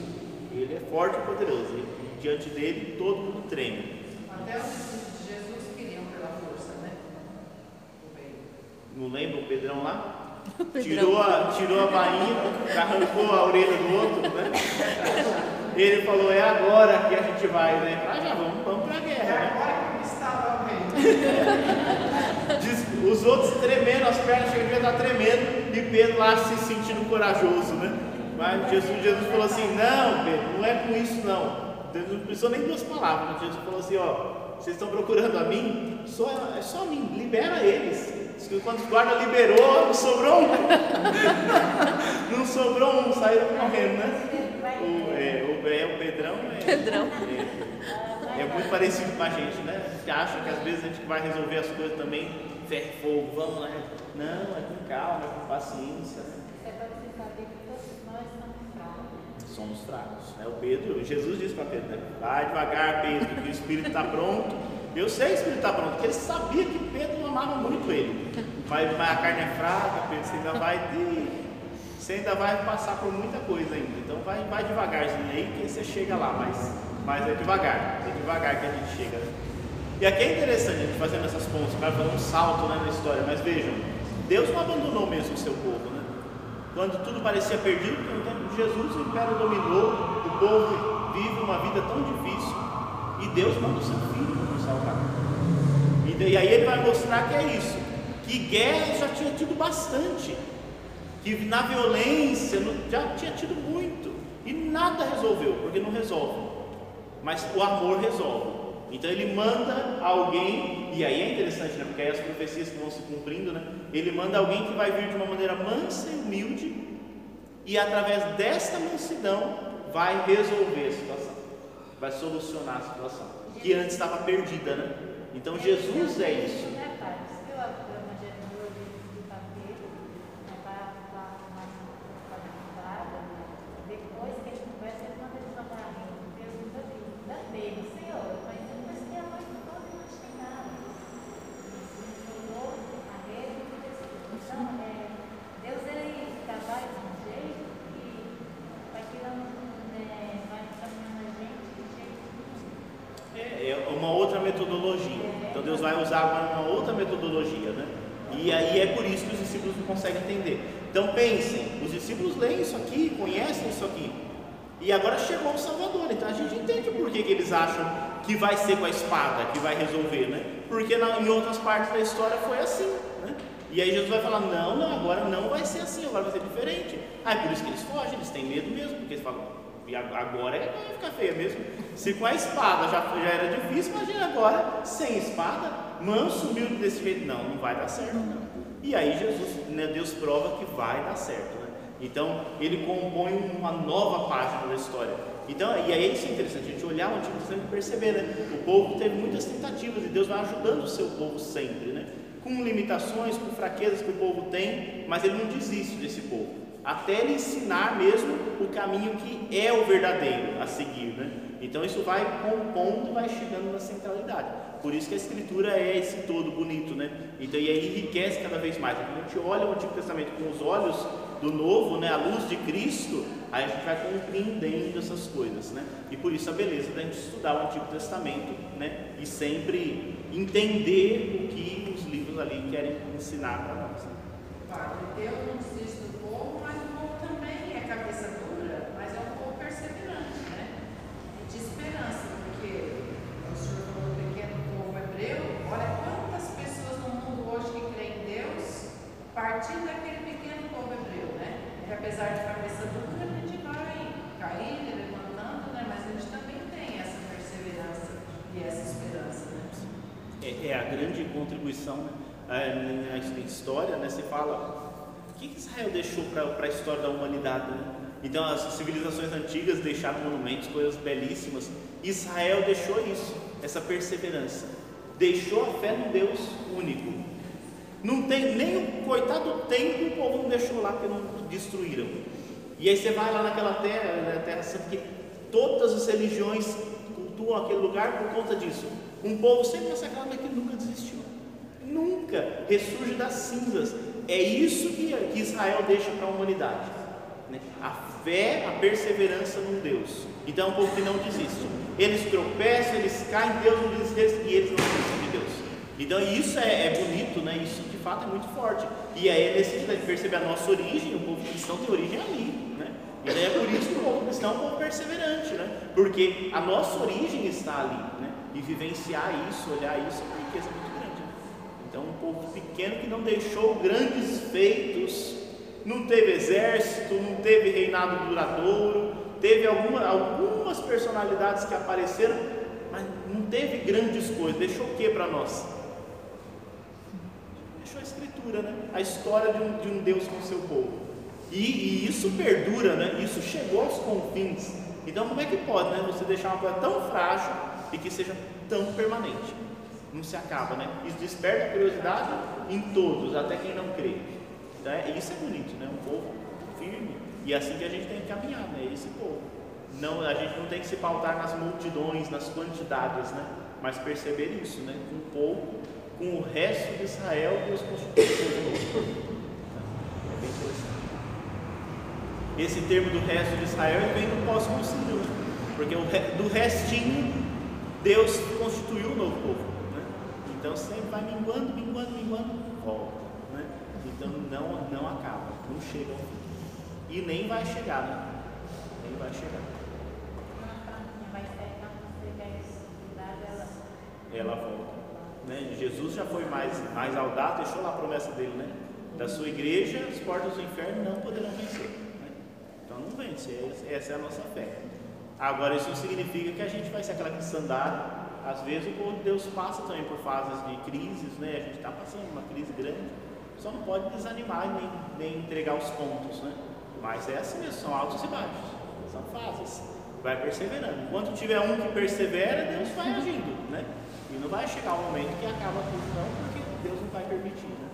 Ele é forte e poderoso. E diante dele todo mundo treme. Até os discípulos de Jesus queriam pela força, né? Não lembra o Pedrão lá? Tirou a, tirou a bainha, arrancou a orelha do outro, né? Ele falou, é agora que a gente vai, né? Ah, já vamos, vamos pra É guerra, né? agora que estava o rei. Diz- os outros tremendo, as pernas chegam a estar tremendo, e Pedro lá se sentindo corajoso, né? Mas Jesus, Jesus falou assim, não, Pedro, não é com isso não. Deus não precisou nem duas palavras, mas Jesus falou assim, ó, vocês estão procurando a mim? Só, é só a mim, libera eles. Quando os guardas liberou, não sobrou um. não sobrou um, saíram correndo, né? O, é, o, é, o Pedrão é, Pedrão. é, é muito parecido com a gente, né? A gente acha que às vezes a gente vai resolver as coisas também, ferro e fogo, vamos lá. Não, é com calma, é com paciência. né? É para você saber que todos nós somos fracos. Somos fracos. Né? O Pedro, Jesus disse para Pedro, né? vai devagar, Pedro, que o Espírito está pronto. Eu sei que o Espírito está pronto, porque ele sabia que Pedro amava muito ele. Mas, mas a carne é fraca, Pedro, você ainda vai ter. Você ainda vai passar por muita coisa ainda. Então vai, vai devagarzinho aí que você chega lá, mas, mas é devagar, é devagar que a gente chega. E aqui é interessante a gente fazendo essas pontas, para fazer um salto né, na história, mas vejam, Deus não abandonou mesmo o seu povo, né? Quando tudo parecia perdido, no tempo de Jesus o império dominou, o povo vive uma vida tão difícil, e Deus manda o seu filho para nos salvar. E, e aí ele vai mostrar que é isso, que guerra já tinha tido bastante, que na violência já tinha tido muito, e nada resolveu, porque não resolve. Mas o amor resolve. Então ele manda alguém, e aí é interessante, né? Porque aí as profecias que vão se cumprindo, né? Ele manda alguém que vai vir de uma maneira mansa e humilde, e através desta mansidão vai resolver a situação, vai solucionar a situação, que antes estava perdida, né? Então Jesus é isso. Né, pai? Viu a grama de amor de papel? Né, para para uma estrada. Depois que ele conversa, ele manda ele para barriga. Deus nunca viu. Ainda bem, Senhor. Mas depois que a mãe toda não chegava. Ensinou a rede de Jesus. Então, é, Deus ele trabalha de um jeito que vai tirando, né, vai caminhando a gente de jeito É, é uma outra metodologia. Então Deus vai usar agora uma outra metodologia, né? E aí é por isso que os discípulos não conseguem entender. Então pensem, os discípulos leem isso aqui, conhecem isso aqui. E agora chegou o Salvador. Então a gente entende por que, que que vai ser com a espada que vai resolver, né? porque na, em outras partes da história foi assim. Né? E aí Jesus vai falar: não, não, agora não vai ser assim, agora vai ser diferente. Ah, por isso que eles fogem, eles têm medo mesmo, porque eles falam: agora é, vai ficar feia mesmo. Se com a espada já, já era difícil, imagina agora sem espada, manso, humilde desse jeito. Não, não vai dar certo, não. E aí Jesus, né, Deus prova que vai dar certo. Né? Então ele compõe uma nova página da história. Então, e aí isso é interessante, a gente olhar o Antigo Testamento e perceber, né? O povo teve muitas tentativas e Deus vai ajudando o seu povo sempre, né? Com limitações, com fraquezas que o povo tem, mas ele não desiste desse povo até ele ensinar mesmo o caminho que é o verdadeiro a seguir, né? Então isso vai compondo e vai chegando na centralidade. Por isso que a escritura é esse todo bonito, né? Então e aí enriquece cada vez mais. Quando a gente olha o Antigo Testamento com os olhos do Novo, né, a luz de Cristo, aí a gente vai compreendendo essas coisas, né? E por isso a beleza da gente estudar o Antigo Testamento, né? E sempre entender o que os livros ali querem ensinar para nós. Né? Padre, Deus não desiste do povo, mas o povo também é cabeça dura, mas é um povo perseverante, né? E de esperança, porque o senhor falou do pequeno povo hebreu, olha quantas pessoas no mundo hoje que creem em Deus, partindo daquele pequeno povo hebreu, né? Que apesar de cabeça dura, a gente vai caindo, levantando, né? Mas a gente também tem essa perseverança e essa esperança, né? É, é a grande contribuição, né? é, na história, né, fala o que Israel deixou para a história da humanidade. Né? Então, as civilizações antigas deixaram monumentos, coisas belíssimas. Israel deixou isso, essa perseverança. Deixou a fé no Deus único. Não tem nem o coitado templo, o povo não deixou lá, porque não destruíram. E aí você vai lá naquela terra, na terra santa, que todas as religiões cultuam aquele lugar por conta disso. Um povo sempre massacrado, mas que nunca desistiu nunca ressurge das cinzas. É isso que, Israel deixa para a humanidade: né? a fé, a perseverança num Deus. Então é um povo que não desiste. Eles tropeçam, eles caem, Deus não desiste e eles não desistem de Deus. Então isso é, é, bonito, né? Isso de fato é muito forte. E aí é nesse de perceber a nossa origem, o povo cristão tem origem ali, né? E daí é por isso que o povo cristão é um povo perseverante, né? Porque a nossa origem está ali, né? E vivenciar isso, olhar isso é uma riqueza muito então, um povo pequeno que não deixou grandes feitos, não teve exército, não teve reinado duradouro, teve alguma, algumas personalidades que apareceram, mas não teve grandes coisas. Deixou o que para nós? Deixou a Escritura, né? a história de um, de um Deus com o seu povo. E, e, isso perdura, né? isso chegou aos confins. Então, como é que pode né? você deixar uma coisa tão frágil e que seja tão permanente? Não se acaba, né? Isso desperta curiosidade em todos, até quem não crê. Então, é, isso é bonito, né? Um povo firme. E é assim que a gente tem que caminhar, né? Esse povo. Não, a gente não tem que se pautar nas multidões, nas quantidades, né? Mas perceber isso, né? Com pouco, com o resto de Israel, Deus constituiu É bem interessante. Esse termo do resto de Israel vem do pós-concílio, né? Porque do restinho, Deus constituiu um novo povo. Então sempre vai minguando, minguando, minguando, volta. Né? Então não, não acaba, não chega fim. E nem vai chegar, né? Nem vai chegar. Ela volta. Né? Jesus já foi mais, mais audaz, deixou lá a promessa dele, né? Da sua igreja, as portas do inferno não poderão vencer. Né? Então não vence, essa é a nossa fé. Agora isso não significa que a gente vai ser aquela sandália às vezes o Deus passa também por fases de crises, né? A gente está passando uma crise grande, só não pode desanimar nem, nem entregar os pontos, né? Mas é assim mesmo, são altos e baixos, são fases. Vai perseverando. Enquanto tiver um que persevera, Deus vai agindo, né? E não vai chegar um momento que acaba tudo, não, porque Deus não vai permitir, né?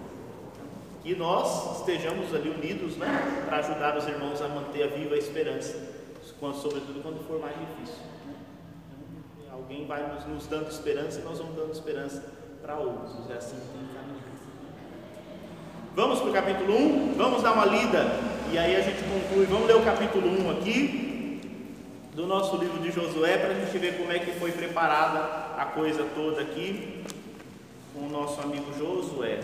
Que nós estejamos ali unidos, né? Para ajudar os irmãos a manter a viva a esperança, sobretudo quando for mais difícil. Alguém vai nos, nos dando esperança e nós vamos dando esperança para outros. É assim que tem que caminhar. Vamos para o capítulo 1, vamos dar uma lida e aí a gente conclui. Vamos ler o capítulo 1 aqui do nosso livro de Josué para a gente ver como é que foi preparada a coisa toda aqui com o nosso amigo Josué.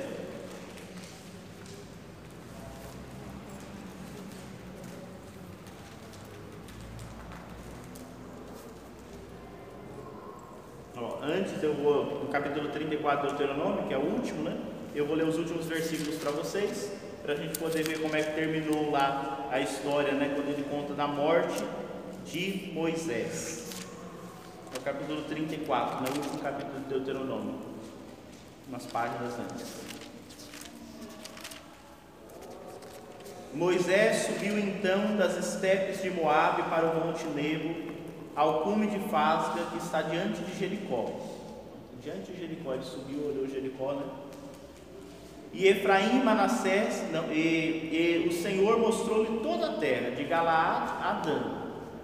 Antes eu vou, no capítulo 34 do Deuteronômio, que é o último, né? Eu vou ler os últimos versículos para vocês, para a gente poder ver como é que terminou lá a história, né? Quando ele conta da morte de Moisés. É o capítulo 34, né? o último capítulo do Deuteronômio. Umas páginas antes. Moisés subiu então das estepes de Moabe para o monte Nebo, ao cume de Fasga que está diante de Jericó. Diante de Jericó, ele subiu, olhou Jericó, né? E Efraim e Manassés, não, e, e o Senhor mostrou-lhe toda a terra, de Galaad a Dan,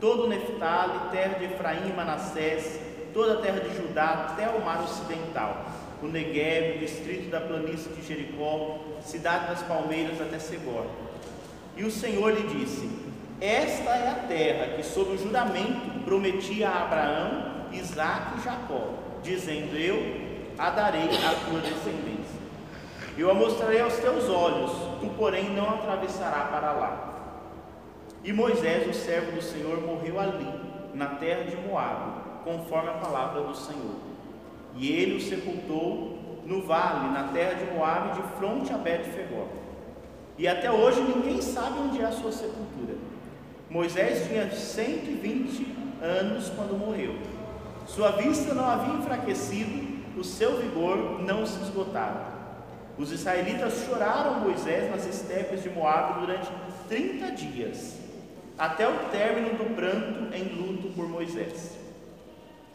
todo o Neftali, terra de Efraim e Manassés, toda a terra de Judá, até o mar ocidental, o Negueb, o distrito da planície de Jericó, cidade das palmeiras até Segor. E o Senhor lhe disse: Esta é a terra que, sob o juramento, prometi a Abraão, Isaque e Jacó, dizendo: Eu a darei à tua descendência. Eu a mostrarei aos teus olhos, tu, porém, não atravessará para lá. E Moisés, o servo do Senhor, morreu ali, na terra de Moabe, conforme a palavra do Senhor. E ele o sepultou no vale, na terra de Moabe, de fronte a Bet-Fegor. E até hoje ninguém sabe onde é a sua sepultura. Moisés tinha 120 anos quando morreu. Sua vista não havia enfraquecido, o seu vigor não se esgotava. Os israelitas choraram Moisés nas estepes de Moabe durante 30 dias, até o término do pranto em luto por Moisés.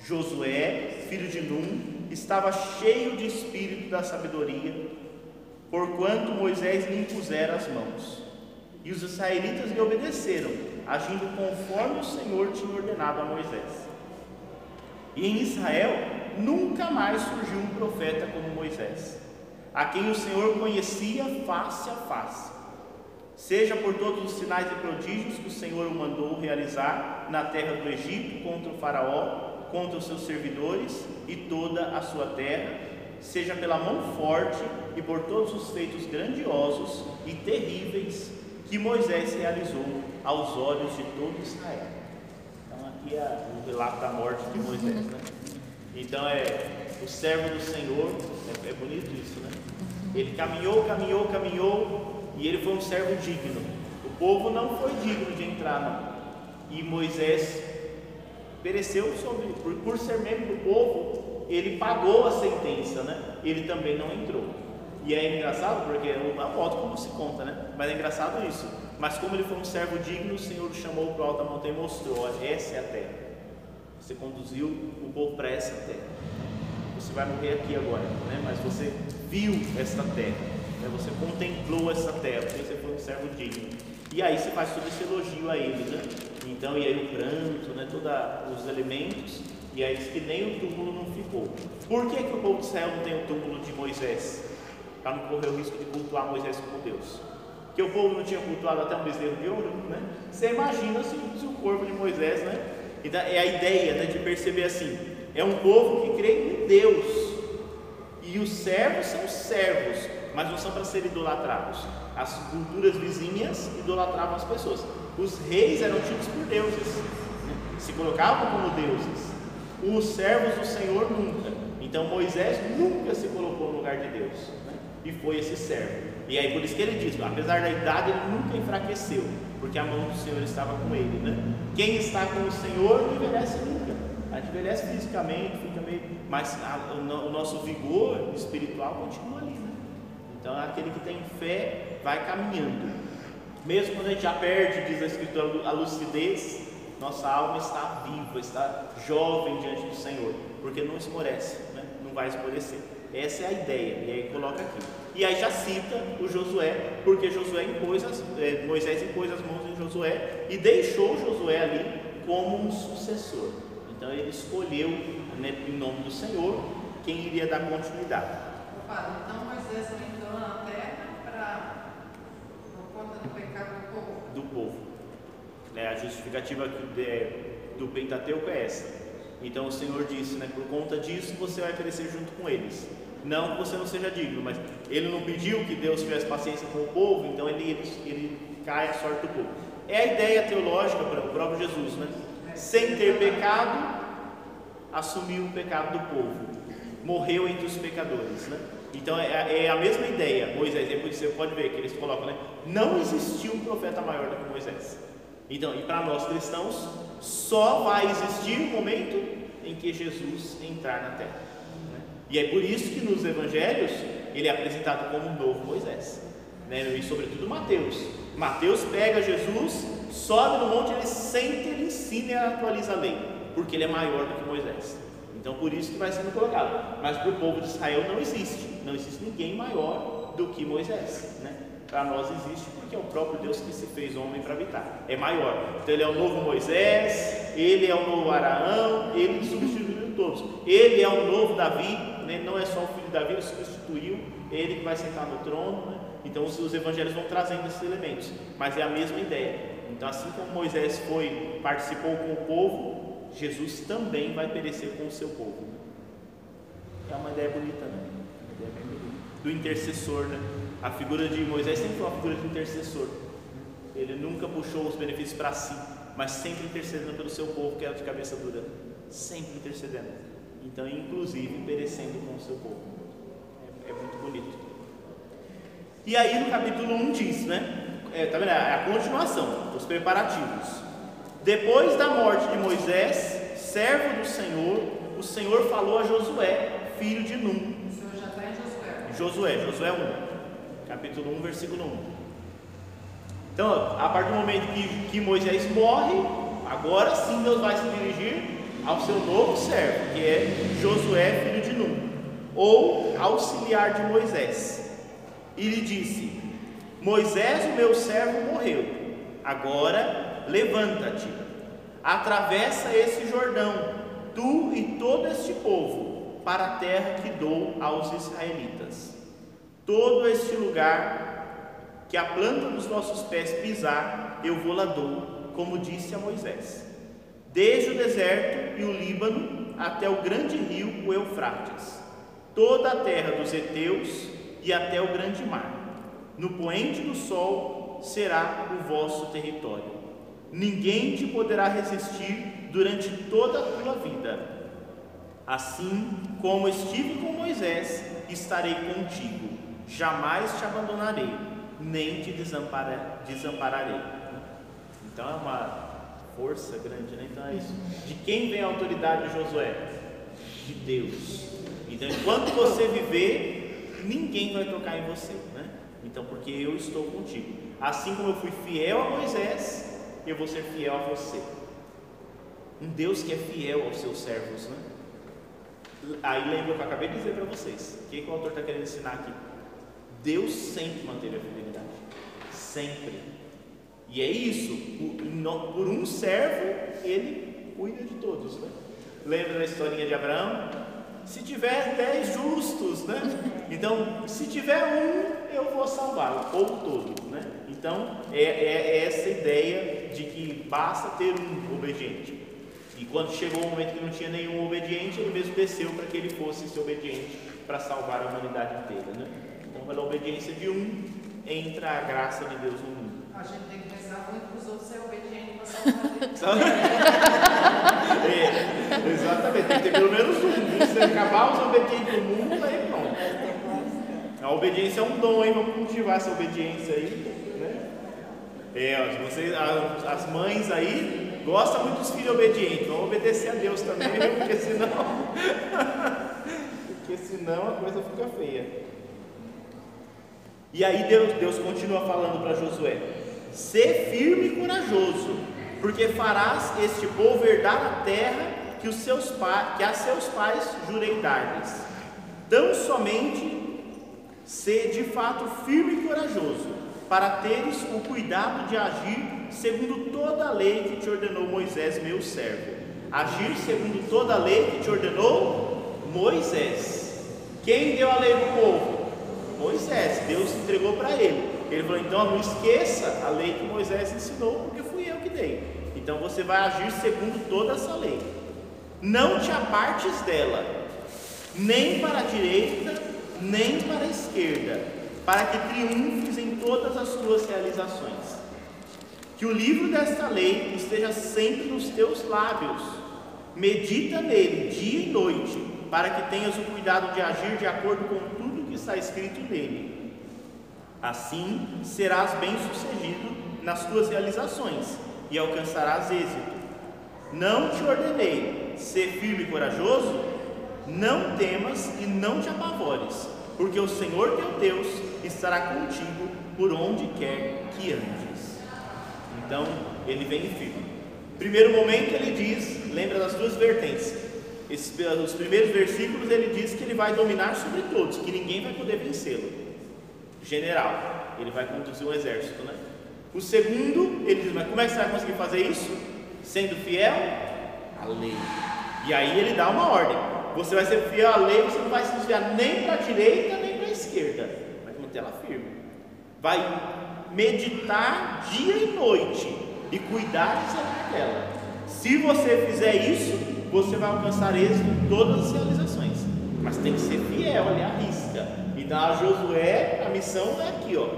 Josué, filho de Num, estava cheio de espírito da sabedoria, porquanto Moisés lhe impusera as mãos. E os israelitas lhe obedeceram, agindo conforme o Senhor tinha ordenado a Moisés. E em Israel nunca mais surgiu um profeta como Moisés, a quem o Senhor conhecia face a face, seja por todos os sinais e prodígios que o Senhor o mandou realizar na terra do Egito contra o Faraó, contra os seus servidores e toda a sua terra, seja pela mão forte e por todos os feitos grandiosos e terríveis que Moisés realizou aos olhos de todo Israel. Então aqui é o relato da morte de Moisés, né? Então é o servo do Senhor, é, é bonito isso, né? Ele caminhou, caminhou, caminhou e ele foi um servo digno. O povo não foi digno de entrar, não. E Moisés pereceu sobre, por, por ser membro do povo, ele pagou a sentença, né? Ele também não entrou. E é engraçado porque é uma modo como se conta, né? Mas é engraçado isso. Mas como ele foi um servo digno, o Senhor o chamou para a alta montanha e mostrou: olha, essa é a terra. Você conduziu o povo para essa terra. Você vai morrer aqui agora, né? Mas você viu esta terra, né? você contemplou essa terra, porque você foi um servo digno. E aí se faz todo esse elogio a ele, né? Então, e aí o pranto, né? Todos os elementos. E aí diz que nem o túmulo não ficou. Por que, que o povo de Israel não tem o túmulo de Moisés? Para não correr o risco de cultuar Moisés como Deus. Que o povo não tinha cultuado até um bezerro de ouro, né? Você imagina se, se o corpo de Moisés, né? Então, é a ideia né, de perceber assim: é um povo que crê em Deus, e os servos são servos, mas não são para ser idolatrados. As culturas vizinhas idolatravam as pessoas. Os reis eram tidos por deuses, né? se colocavam como deuses. Os servos do Senhor nunca. Então Moisés nunca se colocou no lugar de Deus e foi esse servo. E aí por isso que ele diz, apesar da idade, ele nunca enfraqueceu, porque a mão do Senhor estava com ele, né? Quem está com o Senhor não envelhece nunca. A gente envelhece fisicamente, fica meio, mas a, o, o, nosso vigor espiritual continua ali, né? Então aquele que tem fé vai caminhando. Mesmo quando a gente já perde, diz a Escritura, a lucidez, nossa alma está viva, está jovem diante do Senhor, porque não esmorece, né? não vai esmorecer. Essa é a ideia, e aí coloca aqui. E aí já cita o Josué, porque Josué impôs as, é, Moisés impôs as mãos em Josué e deixou Josué ali como um sucessor. Então ele escolheu, né, em nome do Senhor, quem iria dar continuidade. Opa, então Moisés entrou na terra para por conta do pecado do povo. Do povo. É, a justificativa do Pentateuco é essa. Então o Senhor disse, né, por conta disso você vai perecer junto com eles. Não que você não seja digno, mas ele não pediu que Deus tivesse paciência com o povo, então ele, ele, ele cai a sorte do povo. É a ideia teológica para o próprio Jesus, né? Sem ter pecado, assumiu o pecado do povo. morreu entre os pecadores. Né? Então é, é, a mesma ideia, Moisés, é você pode ver que eles colocam, né? Não existiu um profeta maior do que Moisés. Então, e para nós cristãos, só vai existir o momento em que Jesus entrar na terra. E é por isso que nos evangelhos ele é apresentado como um novo Moisés. Né? E sobretudo Mateus. Mateus pega Jesus, sobe no monte, ele sente, ele ensina e atualiza a lei, porque ele é maior do que Moisés. Então por isso que vai sendo colocado. Mas para o povo de Israel não existe. Não existe ninguém maior do que Moisés. Né? Para nós existe porque é o próprio Deus que se fez homem para habitar. É maior. Então ele é o novo Moisés, ele é o novo Araão, ele substituiu todos. Ele é o novo Davi, né? não é só o filho de Davi, ele substituiu, ele que vai sentar no trono. Né? Então os, os evangelhos vão trazendo esses elementos. Mas é a mesma ideia. Então assim como Moisés foi, participou com o povo, Jesus também vai perecer com o seu povo. Né? É uma ideia bonita, né? Ideia. Do intercessor, né? A figura de Moisés sempre foi uma figura de intercessor. Ele nunca puxou os benefícios para si, mas sempre intercedendo pelo seu povo que era de cabeça dura. Sempre intercedendo. Então, inclusive, perecendo com o seu povo. É, é muito bonito. E aí no capítulo 1 diz, né? É, tá vendo? É a continuação, os preparativos. Depois da morte de Moisés, servo do Senhor, o Senhor falou a Josué, filho de Num. O Senhor já está em Josué. Josué, Josué 1, capítulo 1, versículo 1. Então, a partir do momento que, que Moisés morre, agora sim Deus vai se dirigir ao seu novo servo, que é Josué, filho de Num, ou auxiliar de Moisés. E lhe disse: Moisés, o meu servo, morreu. Agora levanta-te, atravessa esse Jordão, tu e todo este povo, para a terra que dou aos israelitas. Todo este lugar que a planta dos nossos pés pisar, eu vou lá dou, como disse a Moisés. Desde o deserto e o Líbano até o grande rio, o Eufrates, toda a terra dos heteus e até o grande mar. No poente do sol será o vosso território ninguém te poderá resistir durante toda a tua vida. Assim como estive com Moisés, estarei contigo, jamais te abandonarei, nem te desampararei. Então é uma força grande, né? Então é isso. De quem vem a autoridade de Josué? De Deus. Então, enquanto você viver, ninguém vai tocar em você, né? Então, porque eu estou contigo. Assim como eu fui fiel a Moisés, eu vou ser fiel a você. Um Deus que é fiel aos seus servos, né? Aí lembra o que eu acabei de dizer para vocês. O que, que o autor está querendo ensinar aqui? Deus sempre manteve a fidelidade. Sempre. E é isso. Por, um servo, ele cuida de todos, né? Lembra da historinha de Abraão? Se tiver dez justos, né? Então, se tiver um, eu vou salvar o povo todo, né? Então, é, é, é essa ideia de que basta ter um obediente. E quando chegou o momento que não tinha nenhum obediente, ele mesmo desceu para que ele fosse ser obediente para salvar a humanidade inteira. Né? Então, pela obediência de um, entra a graça de Deus no mundo. A gente tem que pensar muito para os outros ser obediente para salvar é, Exatamente, tem que ter pelo menos um. Se acabar os obedientes do mundo, aí pronto. A obediência é um dom, hein? Vamos cultivar essa obediência aí. É, vocês, as, as mães aí gostam muito dos filhos obedientes, vão obedecer a Deus também, porque senão, porque senão a coisa fica feia. E aí Deus, Deus continua falando para Josué: Sê firme e corajoso, porque farás este povo herdar a terra que, os seus que a seus pais jurei dar-lhes. Tão somente sê de fato firme e corajoso, para teres o cuidado de agir segundo toda a lei que te ordenou Moisés, meu servo. Agir segundo toda a lei que te ordenou Moisés. Quem deu a lei para o povo? Moisés. Deus entregou para ele. Ele falou: então não esqueça a lei que Moisés ensinou, porque fui eu que dei. Então você vai agir segundo toda essa lei. Não te apartes dela, nem para a direita, nem para a esquerda para que triunfes em todas as tuas realizações. Que o livro desta lei esteja sempre nos teus lábios. Medita nele dia e noite, para que tenhas o cuidado de agir de acordo com tudo que está escrito nele. Assim serás bem-sucedido nas tuas realizações e alcançarás êxito. Não te ordenei ser firme e corajoso? Não temas e não te apavores, porque o Senhor teu Deus estará contigo por onde quer que andes. Então ele vem firme. Primeiro momento ele diz, lembra das duas vertentes. Esses, os primeiros versículos ele diz que ele vai dominar sobre todos, que ninguém vai poder vencê-lo. General, ele vai conduzir um exército, né? O segundo, ele diz, mas como é que você vai conseguir fazer isso? Sendo fiel à lei. E aí ele dá uma ordem. Você vai ser fiel à lei, você não vai se desviar nem para a direita nem para a esquerda. Vai manter ela firme. Vai meditar dia e noite e cuidar de zelar dela. Se você fizer isso, você vai alcançar êxito em todas as realizações. Mas tem que ser fiel ali à Então a Josué, a missão é aqui, ó.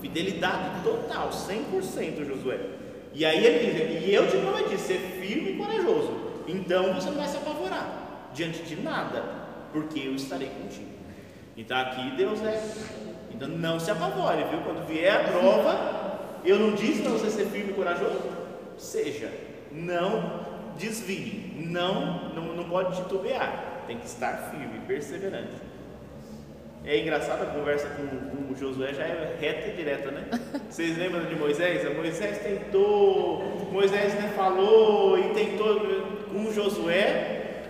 Fidelidade total, 100% Josué. E aí ele diz, e eu te prometi ser firme e corajoso. Então você não vai se apavorar diante de nada, porque eu estarei contigo. Então aqui Deus é. Então não se apavore, viu? Quando vier a prova, eu não disse para você ser firme e corajoso? Seja, não desvie, não, não, não pode titubear, tem que estar firme, perseverante. É engraçado a conversa com, com, o Josué, já é reta e direta, né? Vocês lembram de Moisés? Moisés tentou, Moisés né, falou e tentou com Josué.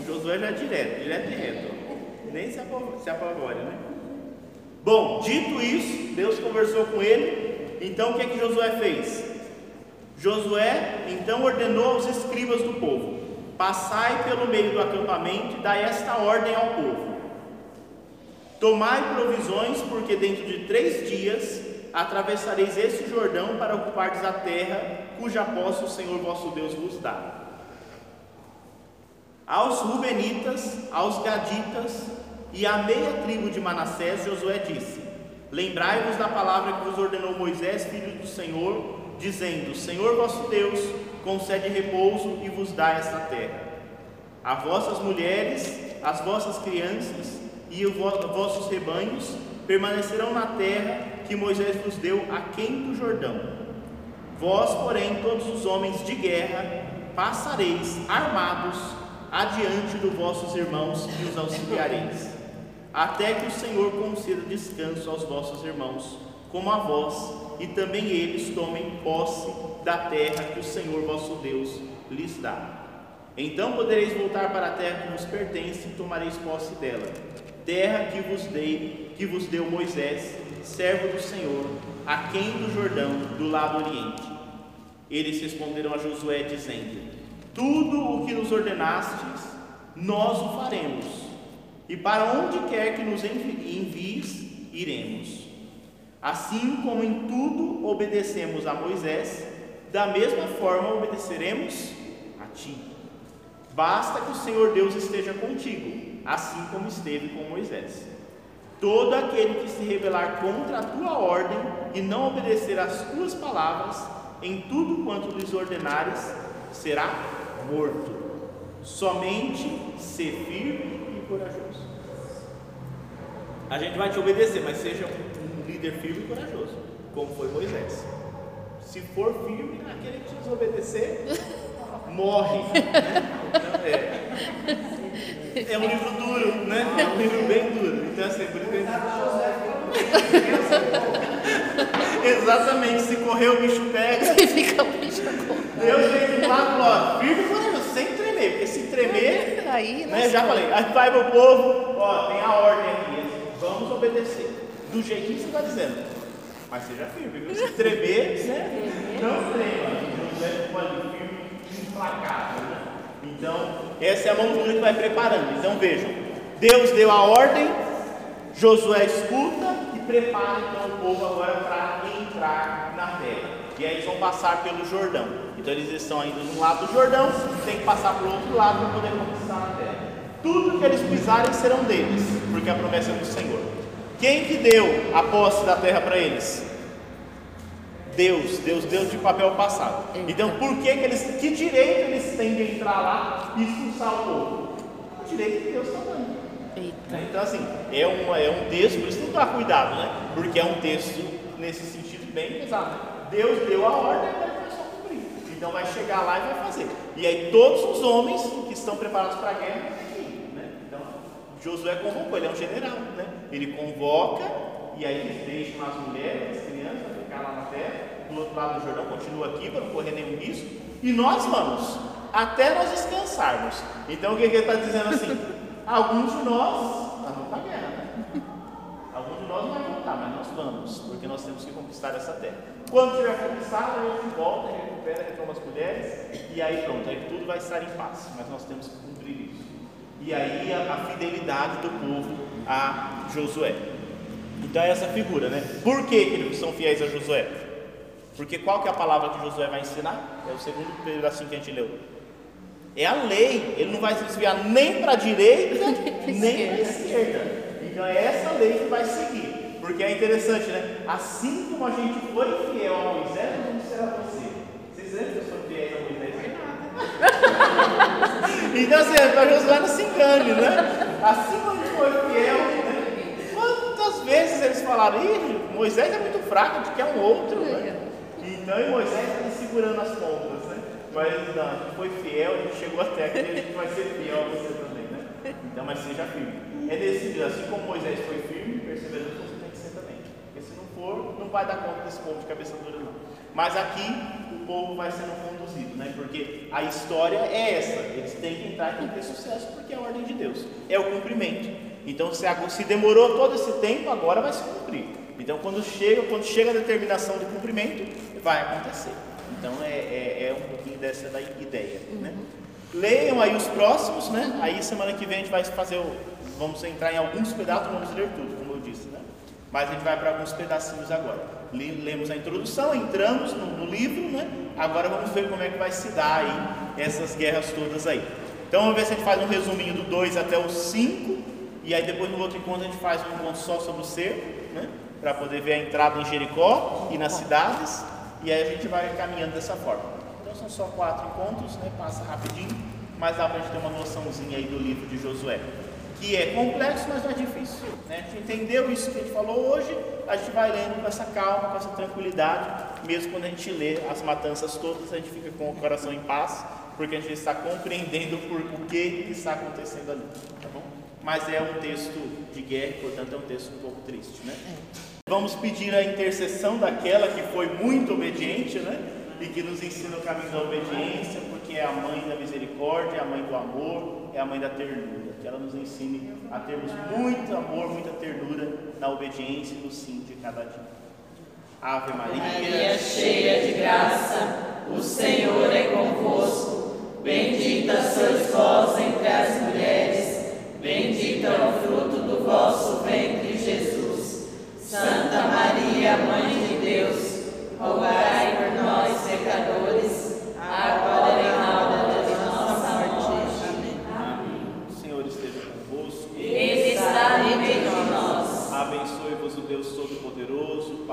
O Josué já é direto, direto e reto. Nem se apavore, né? Bom, dito isso, Deus conversou com ele. Então o que é que Josué fez? Josué então ordenou aos escribas do povo: Passai pelo meio do acampamento e dai esta ordem ao povo: Tomai provisões, porque dentro de três dias atravessareis este Jordão para ocupardes a terra cuja posse o Senhor vosso Deus vos dá. Aos Rubenitas, aos Gaditas e à meia tribo de Manassés, Josué disse: Lembrai-vos da palavra que vos ordenou Moisés, filho do Senhor, dizendo: Senhor vosso Deus concede repouso e vos dá esta terra. A vossas mulheres, as vossas crianças e os vossos rebanhos permanecerão na terra que Moisés vos deu aquém do Jordão. Vós, porém, todos os homens de guerra, passareis armados adiante dos vossos irmãos e os auxiliareis, até que o Senhor conceda descanso aos vossos irmãos, como a vós, e também eles tomem posse da terra que o Senhor vosso Deus lhes dá. Então podereis voltar para a terra que vos pertence e tomareis posse dela, terra que vos dei, que vos deu Moisés, servo do Senhor, a quem do Jordão, do lado oriente. Eles responderam a Josué dizendo: Tudo o que nos ordenastes, nós o faremos, e para onde quer que nos envies, iremos. Assim como em tudo obedecemos a Moisés, da mesma forma obedeceremos a ti. Basta que o Senhor Deus esteja contigo, assim como esteve com Moisés. Todo aquele que se rebelar contra a tua ordem e não obedecer às tuas palavras, em tudo quanto lhes ordenares, será morto. Somente ser firme e corajoso. A gente vai te obedecer, mas seja líder firme e corajoso, como foi Moisés. Se for firme, aquele que desobedecer, morre. Né? Então, é. é um livro duro, né? É um livro bem duro. Então, assim, por isso Exatamente, se correr o bicho pega. E fica o bicho Deus do lado ó, firme e corajoso, sem tremer, porque se tremer, Aí, né, já falei, aí vai pro povo, ó, tem a ordem aqui, vamos obedecer, do jeitinho que você está dizendo, mas seja firme, viu? Se tremer, né, não trema, não é firme, implacável, né? Então, essa é a mão que vai preparando, então vejam, Deus deu a ordem, Josué escuta e prepara então o povo agora para entrar na terra. E aí eles vão passar pelo Jordão. Então eles estão indo de um lado do Jordão, tem que passar para o outro lado para poder conquistar a terra. Tudo que eles pisarem serão deles, porque a promessa é do Senhor. Quem que deu a posse da terra para eles? Deus, Deus deu de papel passado. Então, por que, que eles, que direito eles têm de entrar lá e expulsar o povo? O direito que Deus está dando. Então, assim, é, uma, é um texto, por isso tem que tomar cuidado, né? Porque é um texto nesse sentido bem pesado. Né? Deus deu a ordem, agora vai só cumprir. Então, vai chegar lá e vai fazer. E aí, todos os homens que estão preparados para a guerra têm que ir. Né? Então, Josué convocou, ele é um general, né? Ele convoca e aí eles deixam as mulheres, as crianças, ficar lá na terra. Do outro lado do Jordão, continua aqui para não correr nenhum risco. E nós vamos, até nós descansarmos. Então, o que, ele está dizendo assim? Alguns de nós, nós vamos para a guerra, né? Alguns de nós não vão voltar, mas nós vamos, porque nós temos que conquistar essa terra. Quando tiver conquistado, a gente volta, recupera, retoma as mulheres, e aí pronto, aí tudo vai estar em paz, mas nós temos que cumprir isso. E aí a, a fidelidade do povo a Josué. Então é essa figura, né? Por que, eles são fiéis a Josué? Porque qual que é a palavra que Josué vai ensinar? É o segundo pedacinho que a gente leu. É a lei. Ele não vai se desviar nem para a direita, nem para a esquerda. Então é essa lei que vai seguir. Porque é interessante, né? Assim como a gente foi fiel a Moisés, como será você? Vocês lembram que eu sou fiel a Moisés? Então assim, para Josué não se engane, né? Assim como foi fiel, né? Quantas vezes eles falaram, Ih, Moisés é muito fraco, gente quer um outro, né? Então, e Moisés está segurando as pontas, né? Mas não, foi fiel, chegou até aqui, a gente vai ser fiel a você também, né? Então, mas seja firme. É dia, assim como Moisés foi firme, perseverando, você tem que ser também. Porque se não for, não vai dar conta desse povo de cabeça dura, não. Mas aqui o povo vai sendo né? Porque a história é essa. Eles têm que entrar e tem que ter sucesso, porque é a ordem de Deus. É o cumprimento. Então, se, se demorou todo esse tempo, agora vai se cumprir. Então, quando chega, quando chega a determinação do cumprimento, vai acontecer. Então é, é, é um pouquinho dessa da ideia. Né? Leiam aí os próximos, né? Aí semana que vem a gente vai fazer o. Vamos entrar em alguns pedaços, vamos ler tudo, como eu disse, né? Mas a gente vai para alguns pedacinhos agora. Lemos a introdução, entramos no, no, livro, né? Agora vamos ver como é que vai se dar aí essas guerras todas aí. Então vamos ver se a gente faz um resuminho do 2 até o 5. E aí depois no outro encontro a gente faz um encontro só sobre o ser, né? Para poder ver a entrada em Jericó e nas cidades. E aí a gente vai caminhando dessa forma. Então são só quatro encontros, né? passa rapidinho, mas dá para a gente ter uma noçãozinha aí do livro de Josué. Que é complexo, mas não é difícil. Né? A gente entendeu isso que a gente falou hoje, a gente vai lendo com essa calma, com essa tranquilidade, mesmo quando a gente lê as matanças todas, a gente fica com o coração em paz, porque a gente está compreendendo por o que está acontecendo ali. Tá bom? Mas é um texto de guerra, portanto é um texto um pouco triste. Né? Vamos pedir a intercessão daquela que foi muito obediente, né? E que nos ensina o caminho da obediência, porque é a mãe da misericórdia, é a mãe do amor, é a mãe da ternura. Que ela nos ensine a termos muito amor, muita ternura na obediência e no sim de cada dia. Ave Maria, Maria cheia de graça, o Senhor é convosco. Bendita sois vós entre as mulheres, bendito é o fruto do vosso ventre, Jesus. Santa Maria, Mãe de Deus, rogai por nós, pecadores, agora e na hora